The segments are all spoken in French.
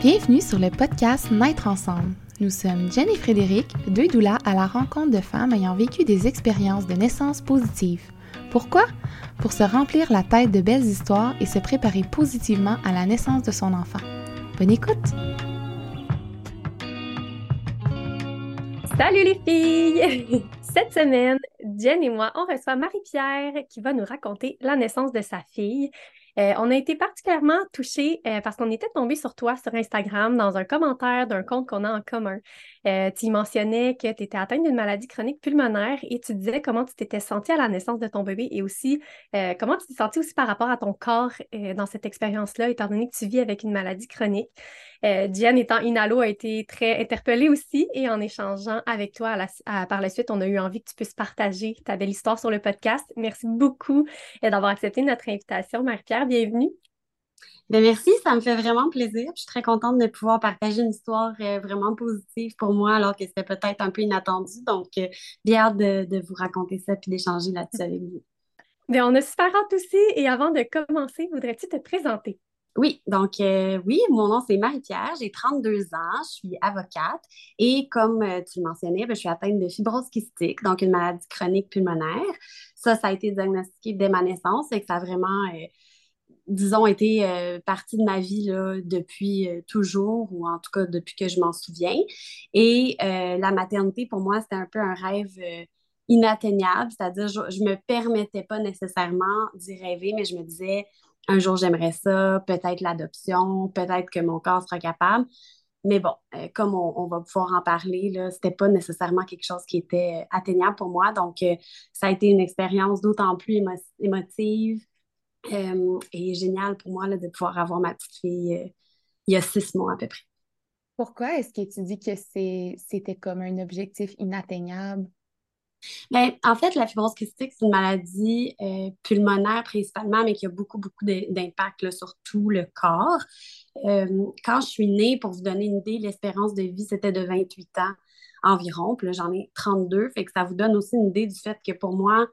Bienvenue sur le podcast Naître ensemble. Nous sommes Jen et Frédéric, deux doulas à la rencontre de femmes ayant vécu des expériences de naissance positives. Pourquoi? Pour se remplir la tête de belles histoires et se préparer positivement à la naissance de son enfant. Bonne écoute! Salut les filles! Cette semaine, Jen et moi, on reçoit Marie-Pierre qui va nous raconter la naissance de sa fille. Euh, on a été particulièrement touchés euh, parce qu'on était tombé sur toi sur Instagram dans un commentaire d'un compte qu'on a en commun. Euh, tu mentionnais que tu étais atteinte d'une maladie chronique pulmonaire et tu disais comment tu t'étais sentie à la naissance de ton bébé et aussi comment tu t'es sentie aussi par rapport à ton corps dans cette expérience-là, étant donné que tu vis avec une maladie chronique. Diane, étant inalo, a été très interpellée aussi et en échangeant avec toi par la suite, on a eu envie que tu puisses partager ta belle histoire sur le podcast. Merci beaucoup d'avoir accepté notre invitation, Marie-Pierre bienvenue. Ben merci, ça me fait vraiment plaisir. Je suis très contente de pouvoir partager une histoire euh, vraiment positive pour moi, alors que c'était peut-être un peu inattendu. Donc, euh, bien hâte de, vous raconter ça puis d'échanger là-dessus avec vous. Bien, on a super hâte aussi. Et avant de commencer, voudrais-tu te présenter? Oui, donc euh, oui, mon nom c'est Marie-Pierre, j'ai 32 ans, je suis avocate et comme tu le mentionnais, ben, je suis atteinte de fibrose kystique, donc une maladie chronique pulmonaire. Ça, ça a été diagnostiqué dès ma naissance et que ça a vraiment disons, été euh, partie de ma vie là, depuis euh, toujours, ou en tout cas depuis que je m'en souviens. Et euh, la maternité, pour moi, c'était un peu un rêve inatteignable, c'est-à-dire je ne me permettais pas nécessairement d'y rêver, mais je me disais, un jour j'aimerais ça, peut-être l'adoption, peut-être que mon corps sera capable. Mais bon, comme on, va pouvoir en parler, ce n'était pas nécessairement quelque chose qui était atteignable pour moi. Donc, ça a été une expérience d'autant plus émotive, euh, et génial pour moi là, de pouvoir avoir ma petite fille euh, il y a six mois à peu près. Pourquoi est-ce que tu dis que c'était comme un objectif inatteignable? Bien, en fait, la fibrose kystique, c'est une maladie euh, pulmonaire principalement, mais qui a beaucoup, beaucoup d'impact sur tout le corps. quand je suis née, pour vous donner une idée, l'espérance de vie, c'était de 28 ans environ. Puis là, j'en ai 32. Fait que ça vous donne aussi une idée du fait que pour moi,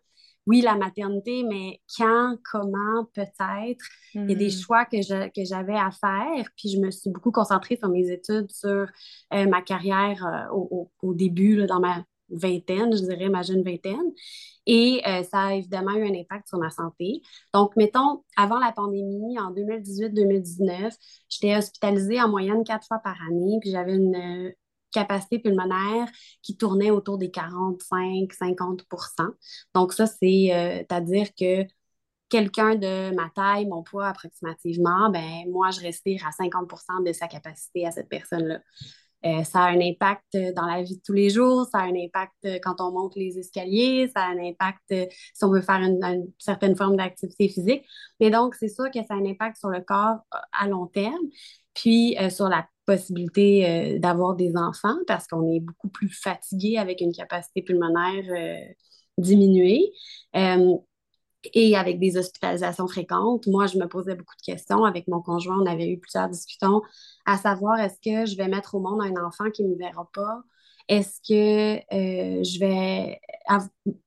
oui, la maternité, mais quand, comment, peut-être. Il y a des hmm. choix que, j'avais à faire. Puis je me suis beaucoup concentrée sur mes études, sur euh, ma carrière euh, au, début, dans ma vingtaine, je dirais ma jeune vingtaine. Et euh, ça a évidemment eu un impact sur ma santé. Donc, mettons, avant la pandémie, en 2018-2019, j'étais hospitalisée en moyenne quatre fois par année. Puis j'avais une capacité pulmonaire qui tournait autour des 45-50% Donc ça, c'est, euh, à dire que quelqu'un de ma taille, mon poids approximativement, ben moi, je respire à 50% de sa capacité à cette personne-là. Euh, ça a un impact dans la vie de tous les jours, ça a un impact quand on monte les escaliers, ça a un impact si on veut faire une, certaine forme d'activité physique. Mais donc, c'est sûr que ça a un impact sur le corps euh, à long terme, puis sur la possibilité euh, d'avoir des enfants parce qu'on est beaucoup plus fatigué avec une capacité pulmonaire euh, diminuée. Euh, et avec des hospitalisations fréquentes, moi, je me posais beaucoup de questions. Avec mon conjoint, on avait eu plusieurs discussions à savoir est-ce que je vais mettre au monde un enfant qui ne me verra pas? Est-ce que je vais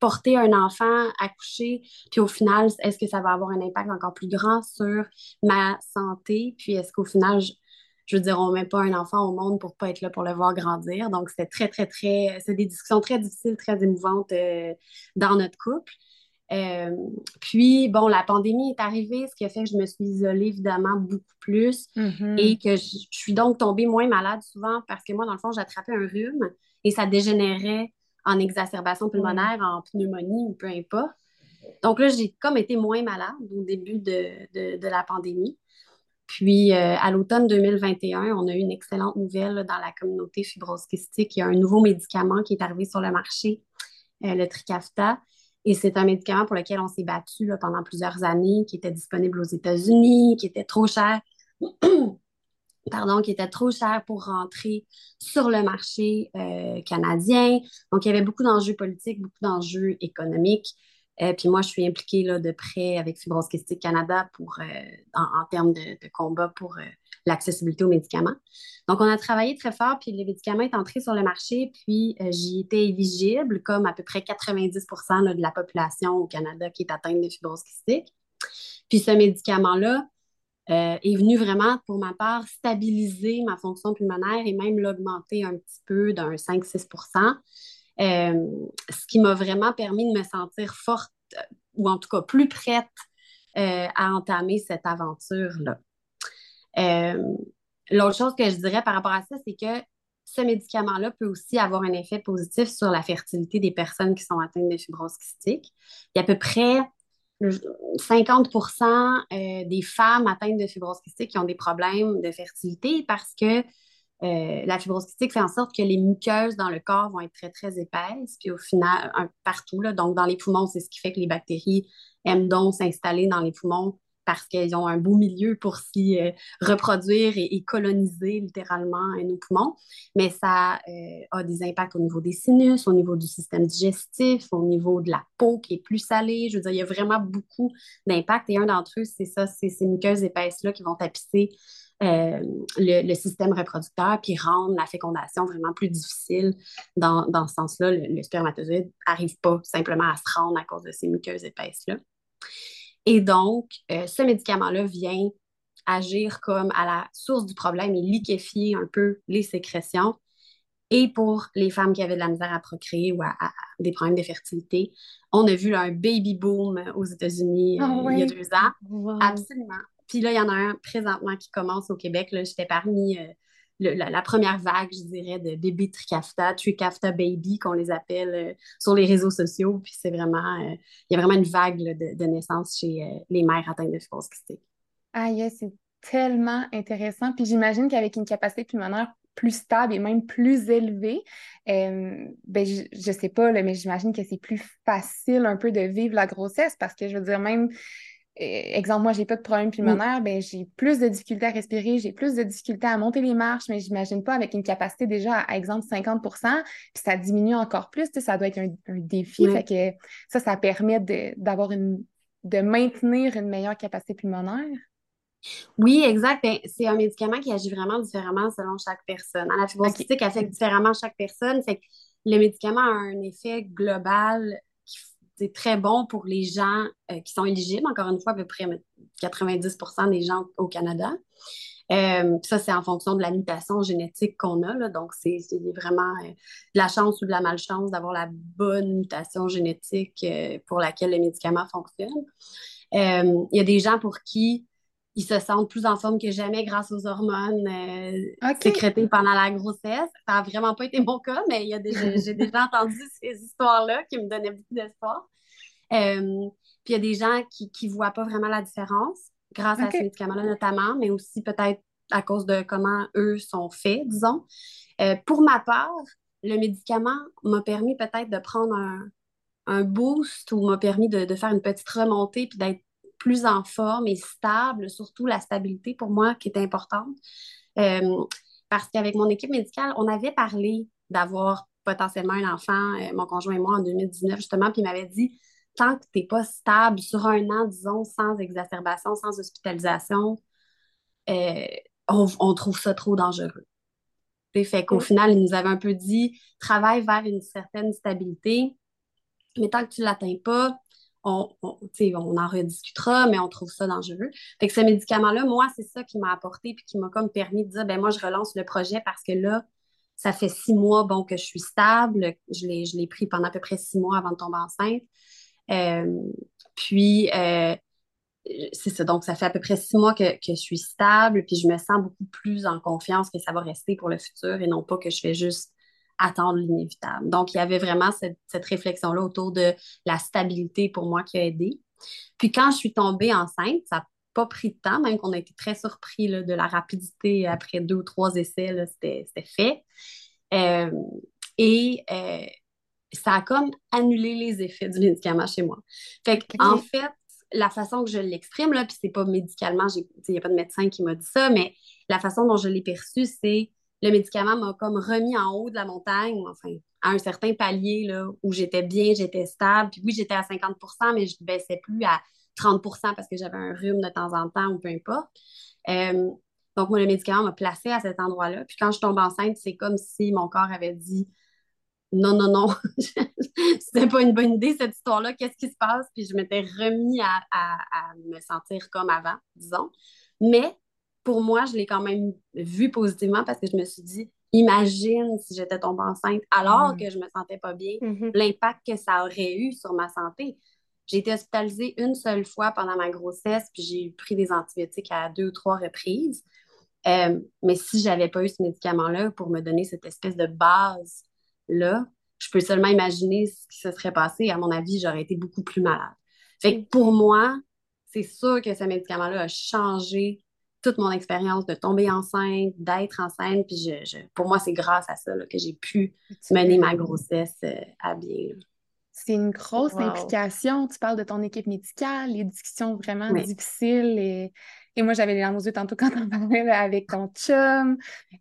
porter un enfant accouché, puis au final, est-ce que ça va avoir un impact encore plus grand sur ma santé? Puis est-ce qu'au final, je, veux dire, on ne met pas un enfant au monde pour pas être là pour le voir grandir? Donc, c'était très, très, très, c'est des discussions très difficiles, très émouvantes euh, dans notre couple. Euh, puis, bon, la pandémie est arrivée, ce qui a fait que je me suis isolée évidemment beaucoup plus mm-hmm. et que je, suis donc tombée moins malade souvent parce que moi, dans le fond, j'attrapais un rhume et ça dégénérait en exacerbation pulmonaire, en pneumonie ou peu importe. Donc là, j'ai comme été moins malade au début de, de la pandémie. Puis, euh, à l'automne 2021, on a eu une excellente nouvelle dans la communauté fibrose kystique. Il y a un nouveau médicament qui est arrivé sur le marché, euh, le Trikafta. Et c'est un médicament pour lequel on s'est battu pendant plusieurs années, qui était disponible aux États-Unis, qui était trop cher. Pardon, qui était trop cher pour rentrer sur le marché euh, canadien. Donc, il y avait beaucoup d'enjeux politiques, beaucoup d'enjeux économiques. Euh, puis moi, je suis impliquée là, de près avec Fibrose Canada pour, euh, en, termes de, combat pour l'accessibilité aux médicaments. Donc, on a travaillé très fort, puis les médicaments est entré sur le marché, puis j'y étais éligible, comme à peu près 90% de la population au Canada qui est atteinte de fibrose kystique. Puis ce médicament-là, euh, est venu vraiment, pour ma part, stabiliser ma fonction pulmonaire et même l'augmenter un petit peu d'un 5-6% ce qui m'a vraiment permis de me sentir forte ou en tout cas plus prête à entamer cette aventure-là. L'autre chose que je dirais par rapport à ça, c'est que ce médicament-là peut aussi avoir un effet positif sur la fertilité des personnes qui sont atteintes de fibrose. Il y a à peu près 50% euh, des femmes atteintes de fibrose qui ont des problèmes de fertilité parce que euh, la fibrose kystique fait en sorte que les muqueuses dans le corps vont être très, très épaisses. Puis au final, partout, là, donc dans les poumons, c'est ce qui fait que les bactéries aiment donc s'installer dans les poumons parce qu'ils ont un beau milieu pour s'y euh, reproduire et, coloniser littéralement nos poumons. Mais ça euh, a des impacts au niveau des sinus, au niveau du système digestif, au niveau de la peau qui est plus salée. Je veux dire, il y a vraiment beaucoup d'impacts. Et un d'entre eux, c'est ça, c'est ces muqueuses épaisses-là qui vont tapisser euh, le, système reproducteur puis rendre la fécondation vraiment plus difficile. Dans, ce sens-là, le spermatozoïde n'arrive pas simplement à se rendre à cause de ces muqueuses épaisses-là. Et donc, euh, ce médicament-là vient agir comme à la source du problème et liquéfier un peu les sécrétions. Et pour les femmes qui avaient de la misère à procréer ou à, des problèmes de fertilité, on a vu un baby boom aux États-Unis ah euh, il y a deux ans. Absolument. Puis là, il y en a un présentement qui commence au Québec. J'étais parmi euh, la, première vague, je dirais, de bébés Trikafta, Trikafta Baby, qu'on les appelle euh, sur les réseaux sociaux. Puis c'est vraiment, euh, il y a vraiment une vague de, de, naissance chez euh, les mères atteintes de fibrose kystique. Ah, yes, c'est tellement intéressant. Puis j'imagine qu'avec une capacité pulmonaire plus stable et même plus élevée, ben, je, je sais pas, mais j'imagine que c'est plus facile un peu de vivre la grossesse parce que je veux dire, même exemple, moi, j'ai pas de problème pulmonaire, ben, j'ai plus de difficultés à respirer, j'ai plus de difficultés à monter les marches, mais j'imagine pas avec une capacité déjà à, exemple, 50% puis ça diminue encore plus, ça doit être un, défi. Fait que ça, ça permet d'avoir une, de maintenir une meilleure capacité pulmonaire. Oui, exact. Ben, c'est un médicament qui agit vraiment différemment selon chaque personne. La fibrose okay. affecte différemment chaque personne. Fait que le médicament a un effet global c'est très bon pour les gens euh, qui sont éligibles. Encore une fois, à peu près 90% des gens au Canada. Euh, ça, c'est en fonction de la mutation génétique qu'on a. Donc, c'est vraiment euh, de la chance ou de la malchance d'avoir la bonne mutation génétique pour laquelle le médicament fonctionne. Il y a des gens pour qui ils se sentent plus en forme que jamais grâce aux hormones sécrétées pendant la grossesse. Ça n'a vraiment pas été mon cas, mais j'ai déjà entendu ces histoires-là qui me donnaient beaucoup d'espoir. Euh, puis il y a des gens qui ne voient pas vraiment la différence grâce à ces médicaments-là notamment, mais aussi peut-être à cause de comment eux sont faits, disons. Euh, pour ma part, le médicament m'a permis peut-être de prendre un, boost ou m'a permis de, faire une petite remontée puis d'être plus en forme et stable, surtout la stabilité pour moi qui est importante. Euh, parce qu'avec mon équipe médicale, on avait parlé d'avoir potentiellement un enfant, mon conjoint et moi, en 2019, justement, puis il m'avait dit tant que tu n'es pas stable sur un an, disons, sans exacerbation, sans hospitalisation, euh, on, trouve ça trop dangereux. Fait qu'au final, il nous avait un peu dit travaille vers une certaine stabilité, mais tant que tu ne l'atteins pas, on, en rediscutera, mais on trouve ça dangereux. Fait que ce médicament-là, moi, c'est ça qui m'a apporté puis qui m'a comme permis de dire ben moi, je relance le projet parce que là, ça fait six mois bon, que je suis stable. Je l'ai pris pendant à peu près six mois avant de tomber enceinte. Euh, puis, euh, c'est ça. Donc, ça fait à peu près six mois que, je suis stable, puis je me sens beaucoup plus en confiance que ça va rester pour le futur et non pas que je vais juste attendre l'inévitable. Donc, il y avait vraiment cette, réflexion-là autour de la stabilité pour moi qui a aidé. Puis, quand je suis tombée enceinte, ça n'a pas pris de temps, même qu'on a été très surpris de la rapidité après deux ou trois essais, c'était fait. Euh, et ça a comme annulé les effets du médicament chez moi. Fait en fait, la façon que je l'exprime, là, puis c'est pas médicalement, il n'y a pas de médecin qui m'a dit ça, mais la façon dont je l'ai perçu, c'est le médicament m'a comme remis en haut de la montagne, enfin, à un certain palier là, où j'étais bien, j'étais stable. Puis oui, j'étais à 50% mais je ne baissais plus à 30% parce que j'avais un rhume de temps en temps ou peu importe. Euh, donc, moi, le médicament m'a placé à cet endroit-là. Puis quand je tombe enceinte, c'est comme si mon corps avait dit non, non, non, c'était pas une bonne idée cette histoire-là, qu'est-ce qui se passe? Puis je m'étais remis à, me sentir comme avant, disons. Mais pour moi, je l'ai quand même vu positivement parce que je me suis dit, imagine si j'étais tombée enceinte alors mm. que je me sentais pas bien, mm-hmm. l'impact que ça aurait eu sur ma santé. J'ai été hospitalisée une seule fois pendant ma grossesse, puis j'ai pris des antibiotiques à deux ou trois reprises. Euh, mais si j'avais pas eu ce médicament-là pour me donner cette espèce de base-là, je peux seulement imaginer ce qui se serait passé. À mon avis, j'aurais été beaucoup plus malade. Fait que pour moi, c'est sûr que ce médicament-là a changé toute mon expérience de tomber enceinte, d'être enceinte. Puis je, pour moi, c'est grâce à ça que j'ai pu mener ma grossesse euh, à bien. C'est une grosse implication. Tu parles de ton équipe médicale, les discussions vraiment difficiles. Et, et moi, j'avais les larmes aux yeux tantôt quand on parlait avec ton chum.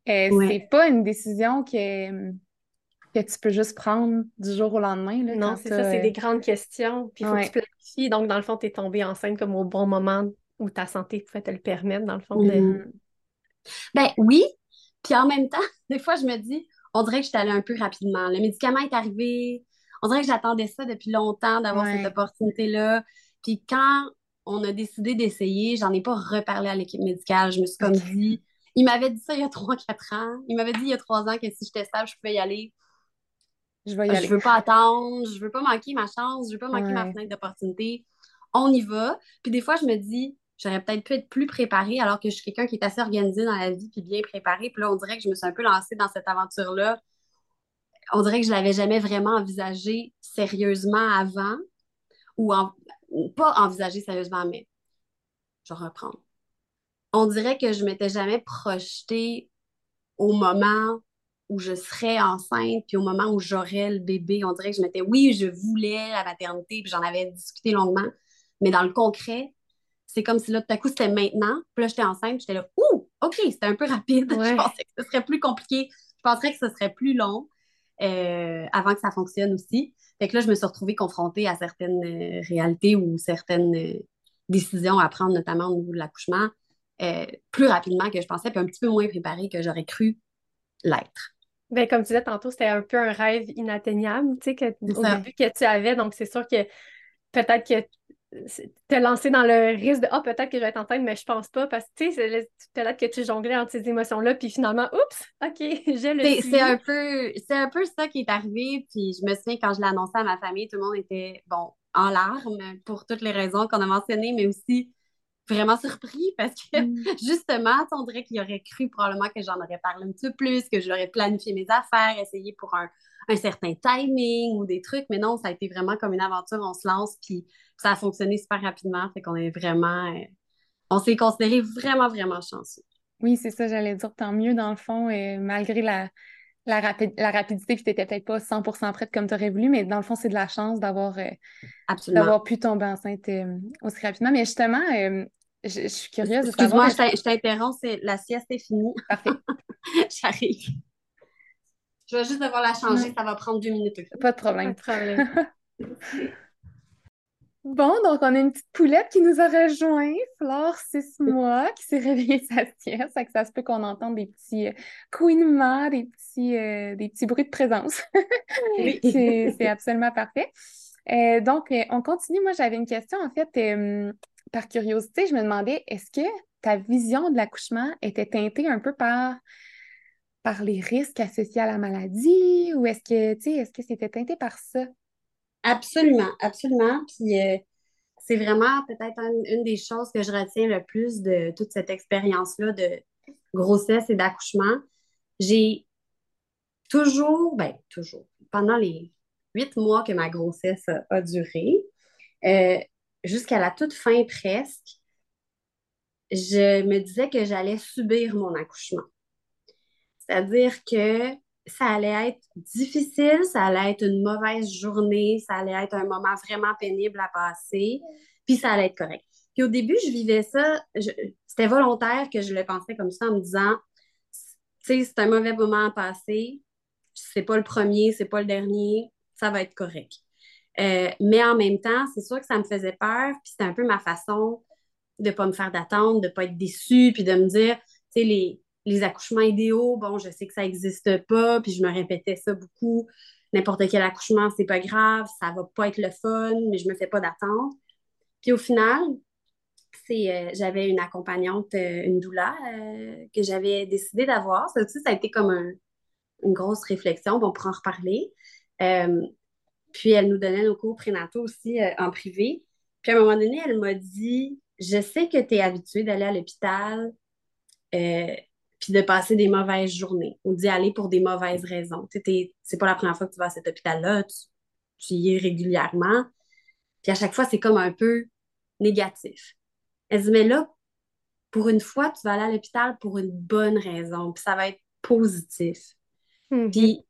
Euh, c'est pas une décision que, que tu peux juste prendre du jour au lendemain. Là, non, c'est ça, c'est des grandes questions. Puis il faut que tu planifies. Donc, dans le fond, tu es tombée enceinte comme au bon moment où ta santé pouvait te le permettre, dans le fond. Mm-hmm. Ben oui. Puis en même temps, des fois, je me dis, on dirait que je suis allée un peu rapidement. Le médicament est arrivé. On dirait que j'attendais ça depuis longtemps d'avoir cette opportunité-là. Puis quand on a décidé d'essayer, j'en ai pas reparlé à l'équipe médicale. Je me suis comme dit, il m'avait dit ça il y a 3-4 ans. Il m'avait dit il y a 3 ans que si j'étais stable, je pouvais y aller. Je vais y aller. Je veux pas attendre, je veux pas manquer ma chance, je veux pas manquer ma fenêtre d'opportunité. On y va. Puis des fois, je me dis, j'aurais peut-être pu être plus préparée alors que je suis quelqu'un qui est assez organisé dans la vie puis bien préparé. Puis là, on dirait que je me suis un peu lancée dans cette aventure-là. On dirait que je l'avais jamais vraiment envisagé sérieusement avant ou pas envisagé sérieusement, mais je vais reprendre. On dirait que je m'étais jamais projetée au moment où je serais enceinte, puis au moment où j'aurais le bébé. On dirait que je m'étais, oui, je voulais la maternité, puis j'en avais discuté longuement, mais dans le concret, c'est comme si là, tout à coup, c'était maintenant. Puis là, j'étais enceinte, j'étais là, ouh, OK, c'était un peu rapide. Je pensais que ce serait plus compliqué. Je penserais que ce serait plus long euh, avant que ça fonctionne aussi. Fait que là, je me suis retrouvée confrontée à certaines euh, réalités ou certaines euh, décisions à prendre, notamment au niveau de l'accouchement, plus rapidement que je pensais, puis un petit peu moins préparée que j'aurais cru l'être. Ben, comme tu disais tantôt, c'était un peu un rêve inatteignable, tu sais, que, au début que tu avais. Donc, c'est sûr que peut-être que te lancer dans le risque de Ah, peut-être que je vais être enceinte, mais je pense pas, parce que tu sais, peut-être que tu jonglais entre ces émotions-là, puis finalement, oups, OK, j'ai le. C'est un, peu, un peu ça qui est arrivé, puis je me souviens quand je l'ai annoncé à ma famille, tout le monde était, bon, en larmes pour toutes les raisons qu'on a mentionnées, mais aussi vraiment surpris parce que mm. justement, on dirait qu'il aurait cru probablement que j'en aurais parlé un petit peu plus, que j'aurais planifié mes affaires, essayé pour un, un certain timing ou des trucs, mais non, ça a été vraiment comme une aventure, on se lance, puis ça a fonctionné super rapidement, fait qu'on est vraiment, euh, on s'est considéré vraiment, vraiment chanceux. Oui, c'est ça, j'allais dire, tant mieux dans le fond, et malgré la, la, la rapidité, puis tu n'étais peut-être pas 100% prête comme tu aurais voulu, mais dans le fond, c'est de la chance d'avoir euh, pu tomber enceinte euh, aussi rapidement. Mais justement, je, suis curieuse de. Excuse-moi, je t'interromps, la sieste est finie. Parfait. J'arrive. Je vais juste devoir la changer, ça va prendre deux minutes. Pas de problème. Pas de problème. Bon, donc on a une petite poulette qui nous a rejoint, Flore, six mois, qui s'est réveillée sa sieste. Ça, que ça se peut qu'on entende des petits euh, couinements, des petits, euh, des petits bruits de présence. oui. c'est absolument parfait. Euh, donc, on continue. Moi, j'avais une question, en fait, par curiosité, je me demandais, est-ce que ta vision de l'accouchement était teintée un peu par par les risques associés à la maladie ou est-ce que, tu sais, est-ce que c'était teinté par ça? Absolument, absolument. Puis euh, c'est vraiment peut-être une des choses que je retiens le plus de toute cette expérience-là de grossesse et d'accouchement. J'ai toujours, ben toujours, pendant les huit mois que ma grossesse a, duré, euh, jusqu'à la toute fin presque, je me disais que j'allais subir mon accouchement. C'est-à-dire que ça allait être difficile, ça allait être une mauvaise journée, ça allait être un moment vraiment pénible à passer, puis ça allait être correct. Puis au début, je vivais ça, c'était volontaire que je le pensais comme ça en me disant, tu sais, c'est un mauvais moment à passer, c'est pas le premier, c'est pas le dernier, ça va être correct. Euh, mais en même temps, c'est sûr que ça me faisait peur, puis c'était un peu ma façon de ne pas me faire d'attente, de ne pas être déçue, puis de me dire, tu sais, les, les accouchements idéaux, bon, je sais que ça n'existe pas, puis je me répétais ça beaucoup. N'importe quel accouchement, c'est pas grave, ça va pas être le fun, mais je me fais pas d'attente. Puis au final, c'est j'avais une accompagnante, une doula, que j'avais décidé d'avoir. Ça aussi, ça a été comme une grosse réflexion. on pourra en reparler. Puis elle nous donnait nos cours prénataux aussi en privé. Puis à un moment donné, elle m'a dit Je sais que tu es habituée d'aller à l'hôpital puis de passer des mauvaises journées ou d'y aller pour des mauvaises raisons. C'est pas la première fois que tu vas à cet hôpital-là, tu, y es régulièrement. Puis à chaque fois, c'est comme un peu négatif. Elle dit, mais là, pour une fois, tu vas aller à l'hôpital pour une bonne raison, puis ça va être positif. Mm-hmm. Puis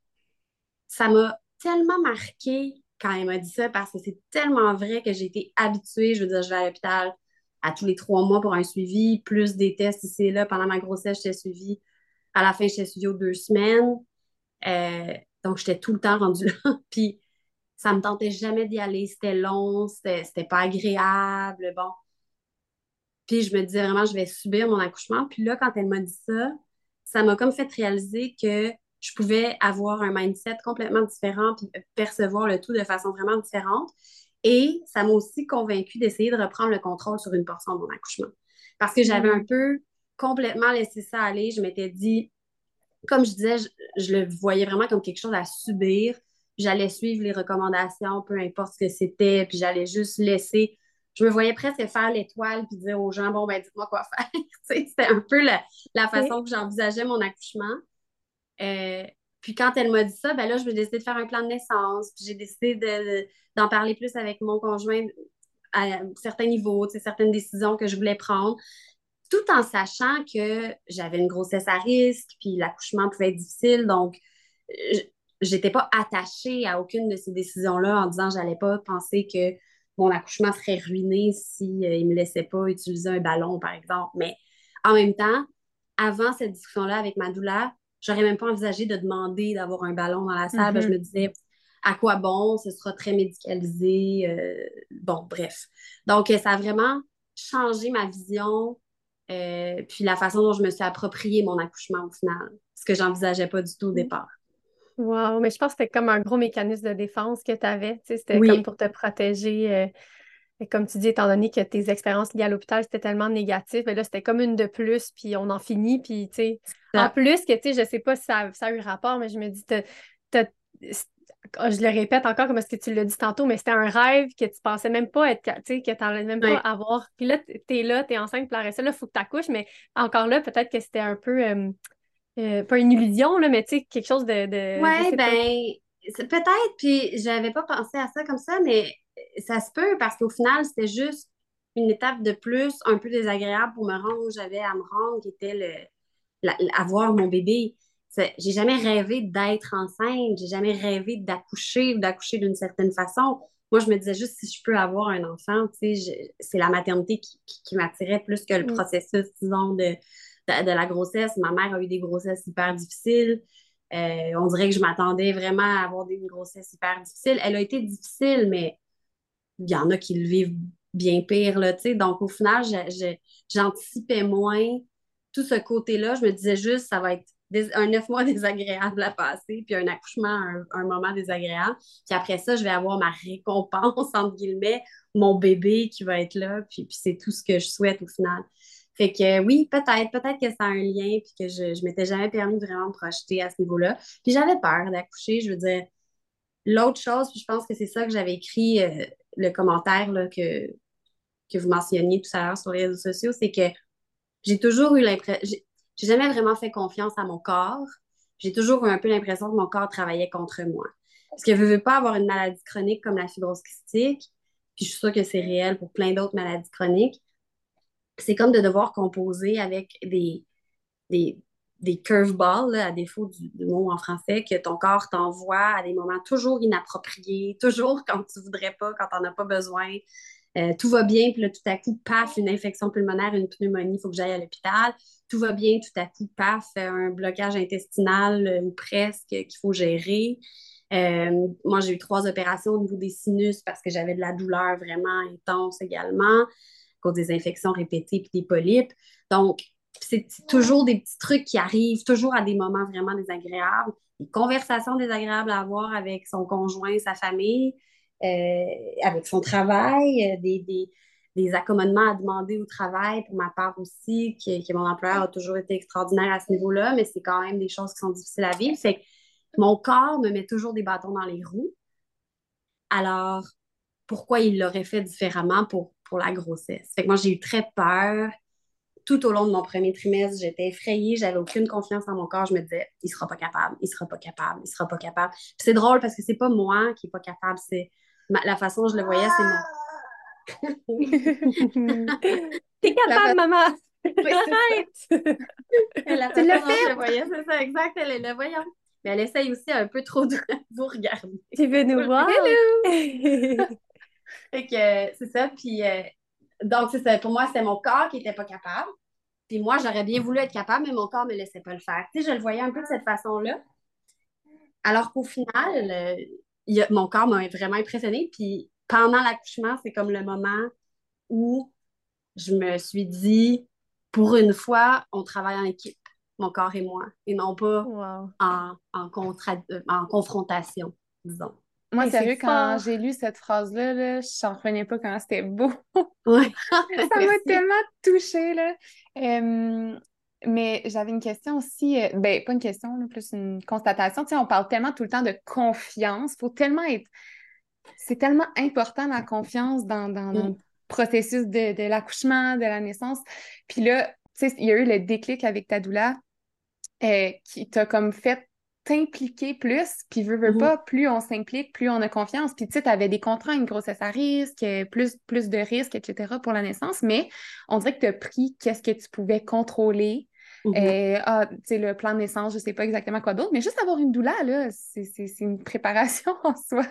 ça m'a tellement marqué quand elle m'a dit ça parce que c'est tellement vrai que j'ai été habituée. Je veux dire, je vais à l'hôpital à tous les trois mois pour un suivi, plus des tests ici et là. Pendant ma grossesse, j'étais suivie. À la fin, j'étais suivie aux deux semaines. Euh, donc, j'étais tout le temps rendue là. Puis, ça me tentait jamais d'y aller. C'était long, c'était pas agréable. Bon. Puis, je me disais vraiment, je vais subir mon accouchement. Puis là, quand elle m'a dit ça, ça m'a comme fait réaliser que je pouvais avoir un mindset complètement différent puis percevoir le tout de façon vraiment différente. Et ça m'a aussi convaincue d'essayer de reprendre le contrôle sur une portion de mon accouchement. Parce que j'avais un mm. peu complètement laissé ça aller. Je m'étais dit, comme je disais, je, le voyais vraiment comme quelque chose à subir. J'allais suivre les recommandations, peu importe ce que c'était, puis j'allais juste laisser. Je me voyais presque faire l'étoile puis dire aux gens, bon, ben, dites-moi quoi faire. C'était un peu la, façon que j'envisageais mon accouchement. Euh, puis quand elle m'a dit ça, ben là, je me décidé de faire un plan de naissance. Puis j'ai décidé d'en parler plus avec mon conjoint à certains niveaux, certaines décisions que je voulais prendre, tout en sachant que j'avais une grossesse à risque, puis l'accouchement pouvait être difficile. Donc, j'étais pas attachée à aucune de ces décisions-là en disant j'allais pas penser que mon accouchement serait ruiné si euh, me laissait pas utiliser un ballon, par exemple. Mais en même temps, avant cette discussion-là avec ma douleur, J'aurais même pas envisagé de demander d'avoir un ballon dans la salle. Je mm-hmm. me disais, à quoi bon? Ce sera très médicalisé. Euh, bon, bref. Donc, ça a vraiment changé ma vision, euh, puis la façon dont je me suis approprié mon accouchement au final, ce que j'envisageais pas du tout au mm. départ. Wow, mais je pense que c'était comme un gros mécanisme de défense que tu avais. C'était comme pour te protéger. Euh, comme tu dis, étant donné que tes expériences liées à l'hôpital, c'était tellement négatif, mais là, c'était comme une de plus, puis on en finit, puis tu sais. En plus, que tu sais, je sais pas si ça, a eu rapport, mais je me dis, je le répète encore comme ce que tu l'as dit tantôt, mais c'était un rêve que tu pensais même pas être, tu sais, que tu n'allais même pas avoir. Puis là, tu es là, tu es enceinte, puis ça, là, il faut que tu accouches, mais encore là, peut-être que c'était un peu, euh, euh, pas une illusion, là, mais tu sais, quelque chose de. de ouais, ben, peut-être, puis j'avais pas pensé à ça comme ça, mais ça se peut parce qu'au final, c'était juste une étape de plus, un peu désagréable pour me rendre où j'avais à me rendre, qui était le, avoir mon bébé. J'ai jamais rêvé d'être enceinte, j'ai jamais rêvé d'accoucher ou d'accoucher d'une certaine façon. Moi, je me disais juste si je peux avoir un enfant, c'est la maternité qui, m'attirait plus que le mm. processus, disons, de, de, la grossesse. Ma mère a eu des grossesses hyper difficiles. Euh, on dirait que je m'attendais vraiment à avoir des grossesses hyper difficiles. Elle a été difficile, mais il y en a qui le vivent bien pire, là, tu sais. Donc, au final, j'anticipais moins tout ce côté-là. Je me disais juste, ça va être un neuf mois désagréable à passer, puis un accouchement, un, moment désagréable. Puis après ça, je vais avoir ma récompense, entre guillemets, mon bébé qui va être là, puis, puis c'est tout ce que je souhaite au final. Fait que oui, peut-être, peut-être que ça a un lien, puis que je ne m'étais jamais permis de vraiment me projeter à ce niveau-là. Puis j'avais peur d'accoucher, je veux dire. L'autre chose, puis je pense que c'est ça que j'avais écrit euh, le commentaire que, que vous mentionniez tout à l'heure sur les réseaux sociaux, c'est que j'ai toujours eu l'impression, j'ai jamais vraiment fait confiance à mon corps. J'ai toujours eu un peu l'impression que mon corps travaillait contre moi. Parce que je veux pas avoir une maladie chronique comme la fibrose kystique, puis je suis sûre que c'est réel pour plein d'autres maladies chroniques. C'est comme de devoir composer avec des, des, des curveballs, à défaut du, mot en français, que ton corps t'envoie à des moments toujours inappropriés, toujours quand tu voudrais pas, quand tu n'en as pas besoin. Euh, tout va bien, puis là, tout à coup, paf, une infection pulmonaire, une pneumonie, il faut que j'aille à l'hôpital. Tout va bien, tout à coup, paf, un blocage intestinal euh, ou presque qu'il faut gérer. Euh, moi, j'ai eu trois opérations au niveau des sinus parce que j'avais de la douleur vraiment intense également, à cause des infections répétées puis des polypes. Donc, c'est toujours des petits trucs qui arrivent, toujours à des moments vraiment désagréables, des conversations désagréables à avoir avec son conjoint, sa famille, avec son travail, euh, des, des accommodements à demander au travail pour ma part aussi, que, mon employeur a toujours été extraordinaire à ce niveau-là, mais c'est quand même des choses qui sont difficiles à vivre. Fait que mon corps me met toujours des bâtons dans les roues. Alors, pourquoi il l'aurait fait différemment pour, pour la grossesse? Fait que moi, j'ai eu très peur. Tout au long de mon premier trimestre, j'étais effrayée, j'avais aucune confiance en mon corps. Je me disais, il sera pas capable, il sera pas capable, il sera pas capable. c'est drôle parce que c'est pas moi qui est pas capable, c'est la façon dont je le voyais, c'est mon T'es capable, maman! Arrête! Elle a fait le voyais, c'est ça, exact, elle est là, voyons. Mais elle essaye aussi un peu trop de vous regarder. Tu veux nous voir? fait que c'est ça, puis euh, donc c'est ça, pour moi, c'est mon corps qui n'était pas capable. Puis moi, j'aurais bien voulu être capable, mais mon corps ne me laissait pas le faire. Tu sais, je le voyais un peu de cette façon-là. Alors qu'au final, euh, mon corps m'a vraiment impressionnée. Puis pendant l'accouchement, c'est comme le moment où je me suis dit, pour une fois, on travaille en équipe, mon corps et moi, et non pas en, en, en confrontation, disons. Moi, sérieux, quand j'ai lu cette phrase-là, je n'en revenais pas quand c'était beau. Ouais. ça m'a tellement touchée. Là. Mais j'avais une question aussi, euh, ben, pas une question, plus une constatation. Tu sais, on parle tellement tout le temps de confiance. Il faut tellement être c'est tellement important la confiance dans, dans, le processus de, l'accouchement, de la naissance. Puis là, tu sais, il y a eu le déclic avec ta doula euh, qui t'a comme fait t'impliquer plus, puis veux, veux mm-hmm. pas, plus on s'implique, plus on a confiance. Puis tu sais, tu avais des contrats, une grossesse à risque, plus, plus de risques, etc. pour la naissance, mais on dirait que tu as pris qu'est-ce que tu pouvais contrôler, Mm-hmm. ah, le plan de naissance, je ne sais pas exactement quoi d'autre, mais juste avoir une doula, là, c'est une préparation en soi.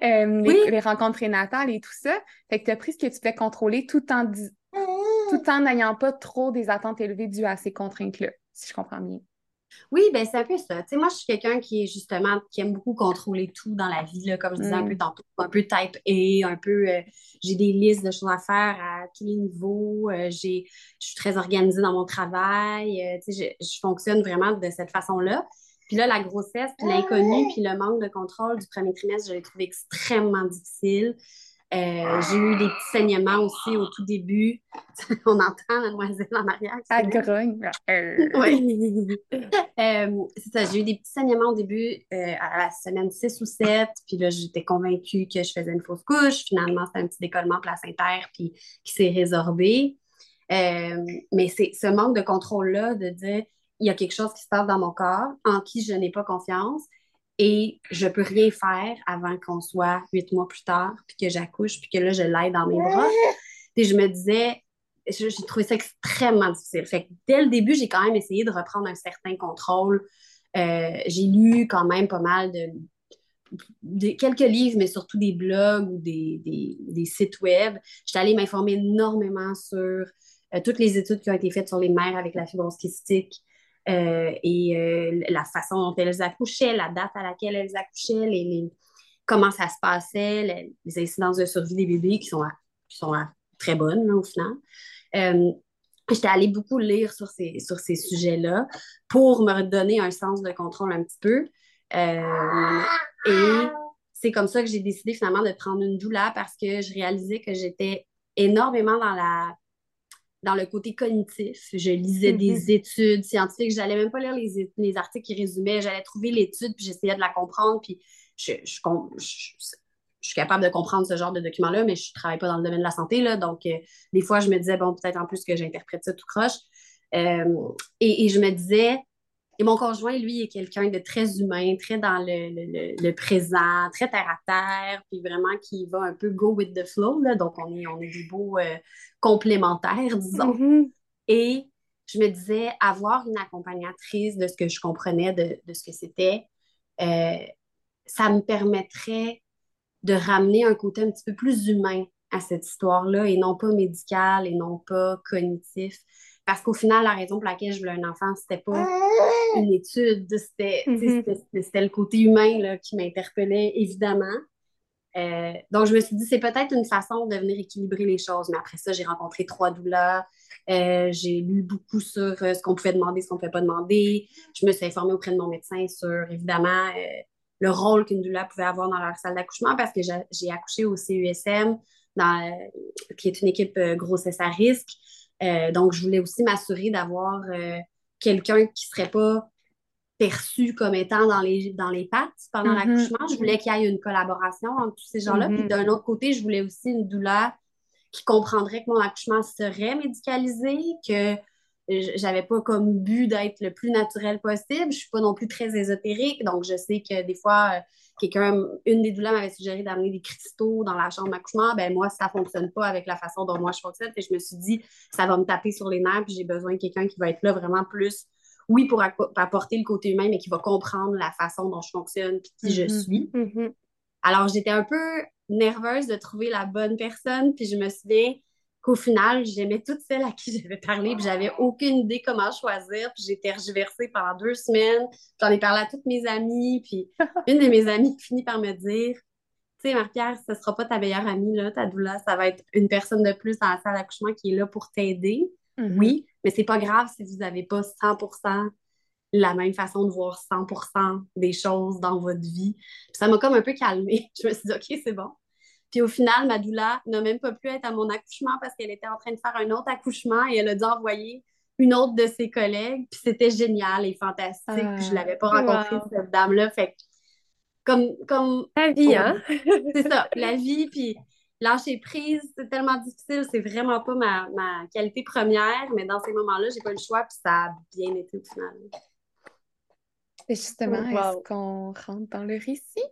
les, rencontres prénatales et tout ça. Fait que tu as pris ce que tu fais contrôler tout en, tout en n'ayant pas trop des attentes élevées dues à ces contraintes-là, si je comprends bien. Oui, ben c'est un peu ça. Tu sais, moi, je suis quelqu'un qui est justement, qui aime beaucoup contrôler tout dans la vie, là, comme je disais un mm. peu tantôt, un peu type A, un peu, euh, j'ai des listes de choses à faire à tous les niveaux, euh, j'ai, je suis très organisée dans mon travail, euh, tu sais, je, je, fonctionne vraiment de cette façon-là. Puis là, la grossesse, puis l'inconnu, puis le manque de contrôle du premier trimestre, je l'ai trouvé extrêmement difficile. Euh, j'ai eu des petits saignements aussi au tout début. On entend la demoiselle en arrière. Grogne. oui. Euh, c'est ça, j'ai eu des petits saignements au début euh, à la semaine 6 ou 7. Puis là, j'étais convaincue que je faisais une fausse couche. Finalement, c'était un petit décollement placentaire puis qui s'est résorbé. mais c'est ce manque de contrôle-là de dire il y a quelque chose qui se passe dans mon corps en qui je n'ai pas confiance et je peux rien faire avant qu'on soit huit mois plus tard, puis que j'accouche, puis que là, je l'aide dans mes bras. Et je me disais, j'ai trouvé ça extrêmement difficile. Fait dès le début, j'ai quand même essayé de reprendre un certain contrôle. Euh, j'ai lu quand même pas mal de, quelques livres, mais surtout des blogs ou des, des, sites web. J'étais allée m'informer énormément sur euh, toutes les études qui ont été faites sur les mères avec la fibrose kystique, euh, et euh, la façon dont elles accouchaient, la date à laquelle elles accouchaient, comment ça se passait, les, incidences de survie des bébés qui sont, qui sont très bonnes au final. Euh, j'étais allée beaucoup lire sur ces, sur ces sujets-là pour me redonner un sens de contrôle un petit peu. et c'est comme ça que j'ai décidé finalement de prendre une doula parce que je réalisais que j'étais énormément dans la dans le côté cognitif. Je lisais des mm-hmm. études scientifiques. J'allais même pas lire les, les articles qui résumaient. J'allais trouver l'étude, puis j'essayais de la comprendre. Puis je, je, suis capable de comprendre ce genre de document-là, mais je travaille pas dans le domaine de la santé. Là, donc, euh, des fois, je me disais, bon, peut-être en plus que j'interprète ça tout croche. Euh, et, et, je me disais, et mon conjoint, lui, est quelqu'un de très humain, très dans le, présent, très terre à terre, puis vraiment qui va un peu go with the flow. Là. Donc, on est, on est des beaux euh, complémentaires, disons. Mm-hmm. Et je me disais, avoir une accompagnatrice de ce que je comprenais de, ce que c'était, euh, ça me permettrait de ramener un côté un petit peu plus humain à cette histoire-là et non pas médical et non pas cognitif. Parce qu'au final, la raison pour laquelle je voulais un enfant, c'était pas une étude, mm-hmm. c'était le côté humain là, qui m'interpellait, évidemment. Euh, donc, je me suis dit, c'est peut-être une façon de venir équilibrer les choses. Mais après ça, j'ai rencontré trois doulas. Euh, j'ai lu beaucoup sur euh, ce qu'on pouvait demander, ce qu'on ne pouvait pas demander. Je me suis informée auprès de mon médecin sur, évidemment, le rôle qu'une doula pouvait avoir dans leur salle d'accouchement parce que j'ai accouché au CUSM qui est une équipe grossesse à risque. Donc, je voulais aussi m'assurer d'avoir quelqu'un qui ne serait pas perçu comme étant dans les, dans les pattes pendant mm-hmm. l'accouchement. Je voulais qu'il y ait une collaboration entre tous ces gens-là. Puis mm-hmm. d'un autre côté, je voulais aussi une douleur qui comprendrait que mon accouchement serait médicalisé, que j'avais pas comme but d'être le plus naturel possible. Je suis pas non plus très ésotérique, donc je sais que des fois, euh, quelqu'un, une des douleurs m'avait suggéré d'amener des cristaux dans la chambre d'accouchement. Ben moi, ça fonctionne pas avec la façon dont moi je fonctionne. Et je me suis dit, ça va me taper sur les nerfs, puis j'ai besoin de quelqu'un qui va être là vraiment plus, oui, pour apporter le côté humain, mais qui va comprendre la façon dont je fonctionne, puis qui je mm-hmm. suis. Mm-hmm. Alors, j'étais un peu nerveuse de trouver la bonne personne, puis je me souviens qu'au final, j'aimais toutes celles à qui j'avais parlé, puis j'avais aucune idée comment choisir, puis j'ai tergiversé pendant deux semaines. J'en ai parlé à toutes mes amies, puis une de mes amies finit par me dire tu sais, Marie-Pierre, ce ne sera pas ta meilleure amie, là, ta doula, ça va être une personne de plus dans la salle d'accouchement qui est là pour t'aider. Mm-hmm. Oui, mais c'est pas grave si vous n'avez pas 100% la même façon de voir 100% des choses dans votre vie. ça m'a comme un peu calmée. Je me suis dit, OK, c'est bon. Puis au final, ma doula n'a même pas pu être à mon accouchement parce qu'elle était en train de faire un autre accouchement et elle a dû envoyer une autre de ses collègues. Puis c'était génial et fantastique. puis je ne l'avais pas rencontrée, cette dame-là. Fait comme, comme. La vie, hein? c'est ça, la vie. Puis lâcher prise, c'est tellement difficile. C'est vraiment pas ma, ma, qualité première. Mais dans ces moments-là, j'ai pas le choix. Puis ça a bien été au final. Et justement, est-ce qu'on rentre dans le récit?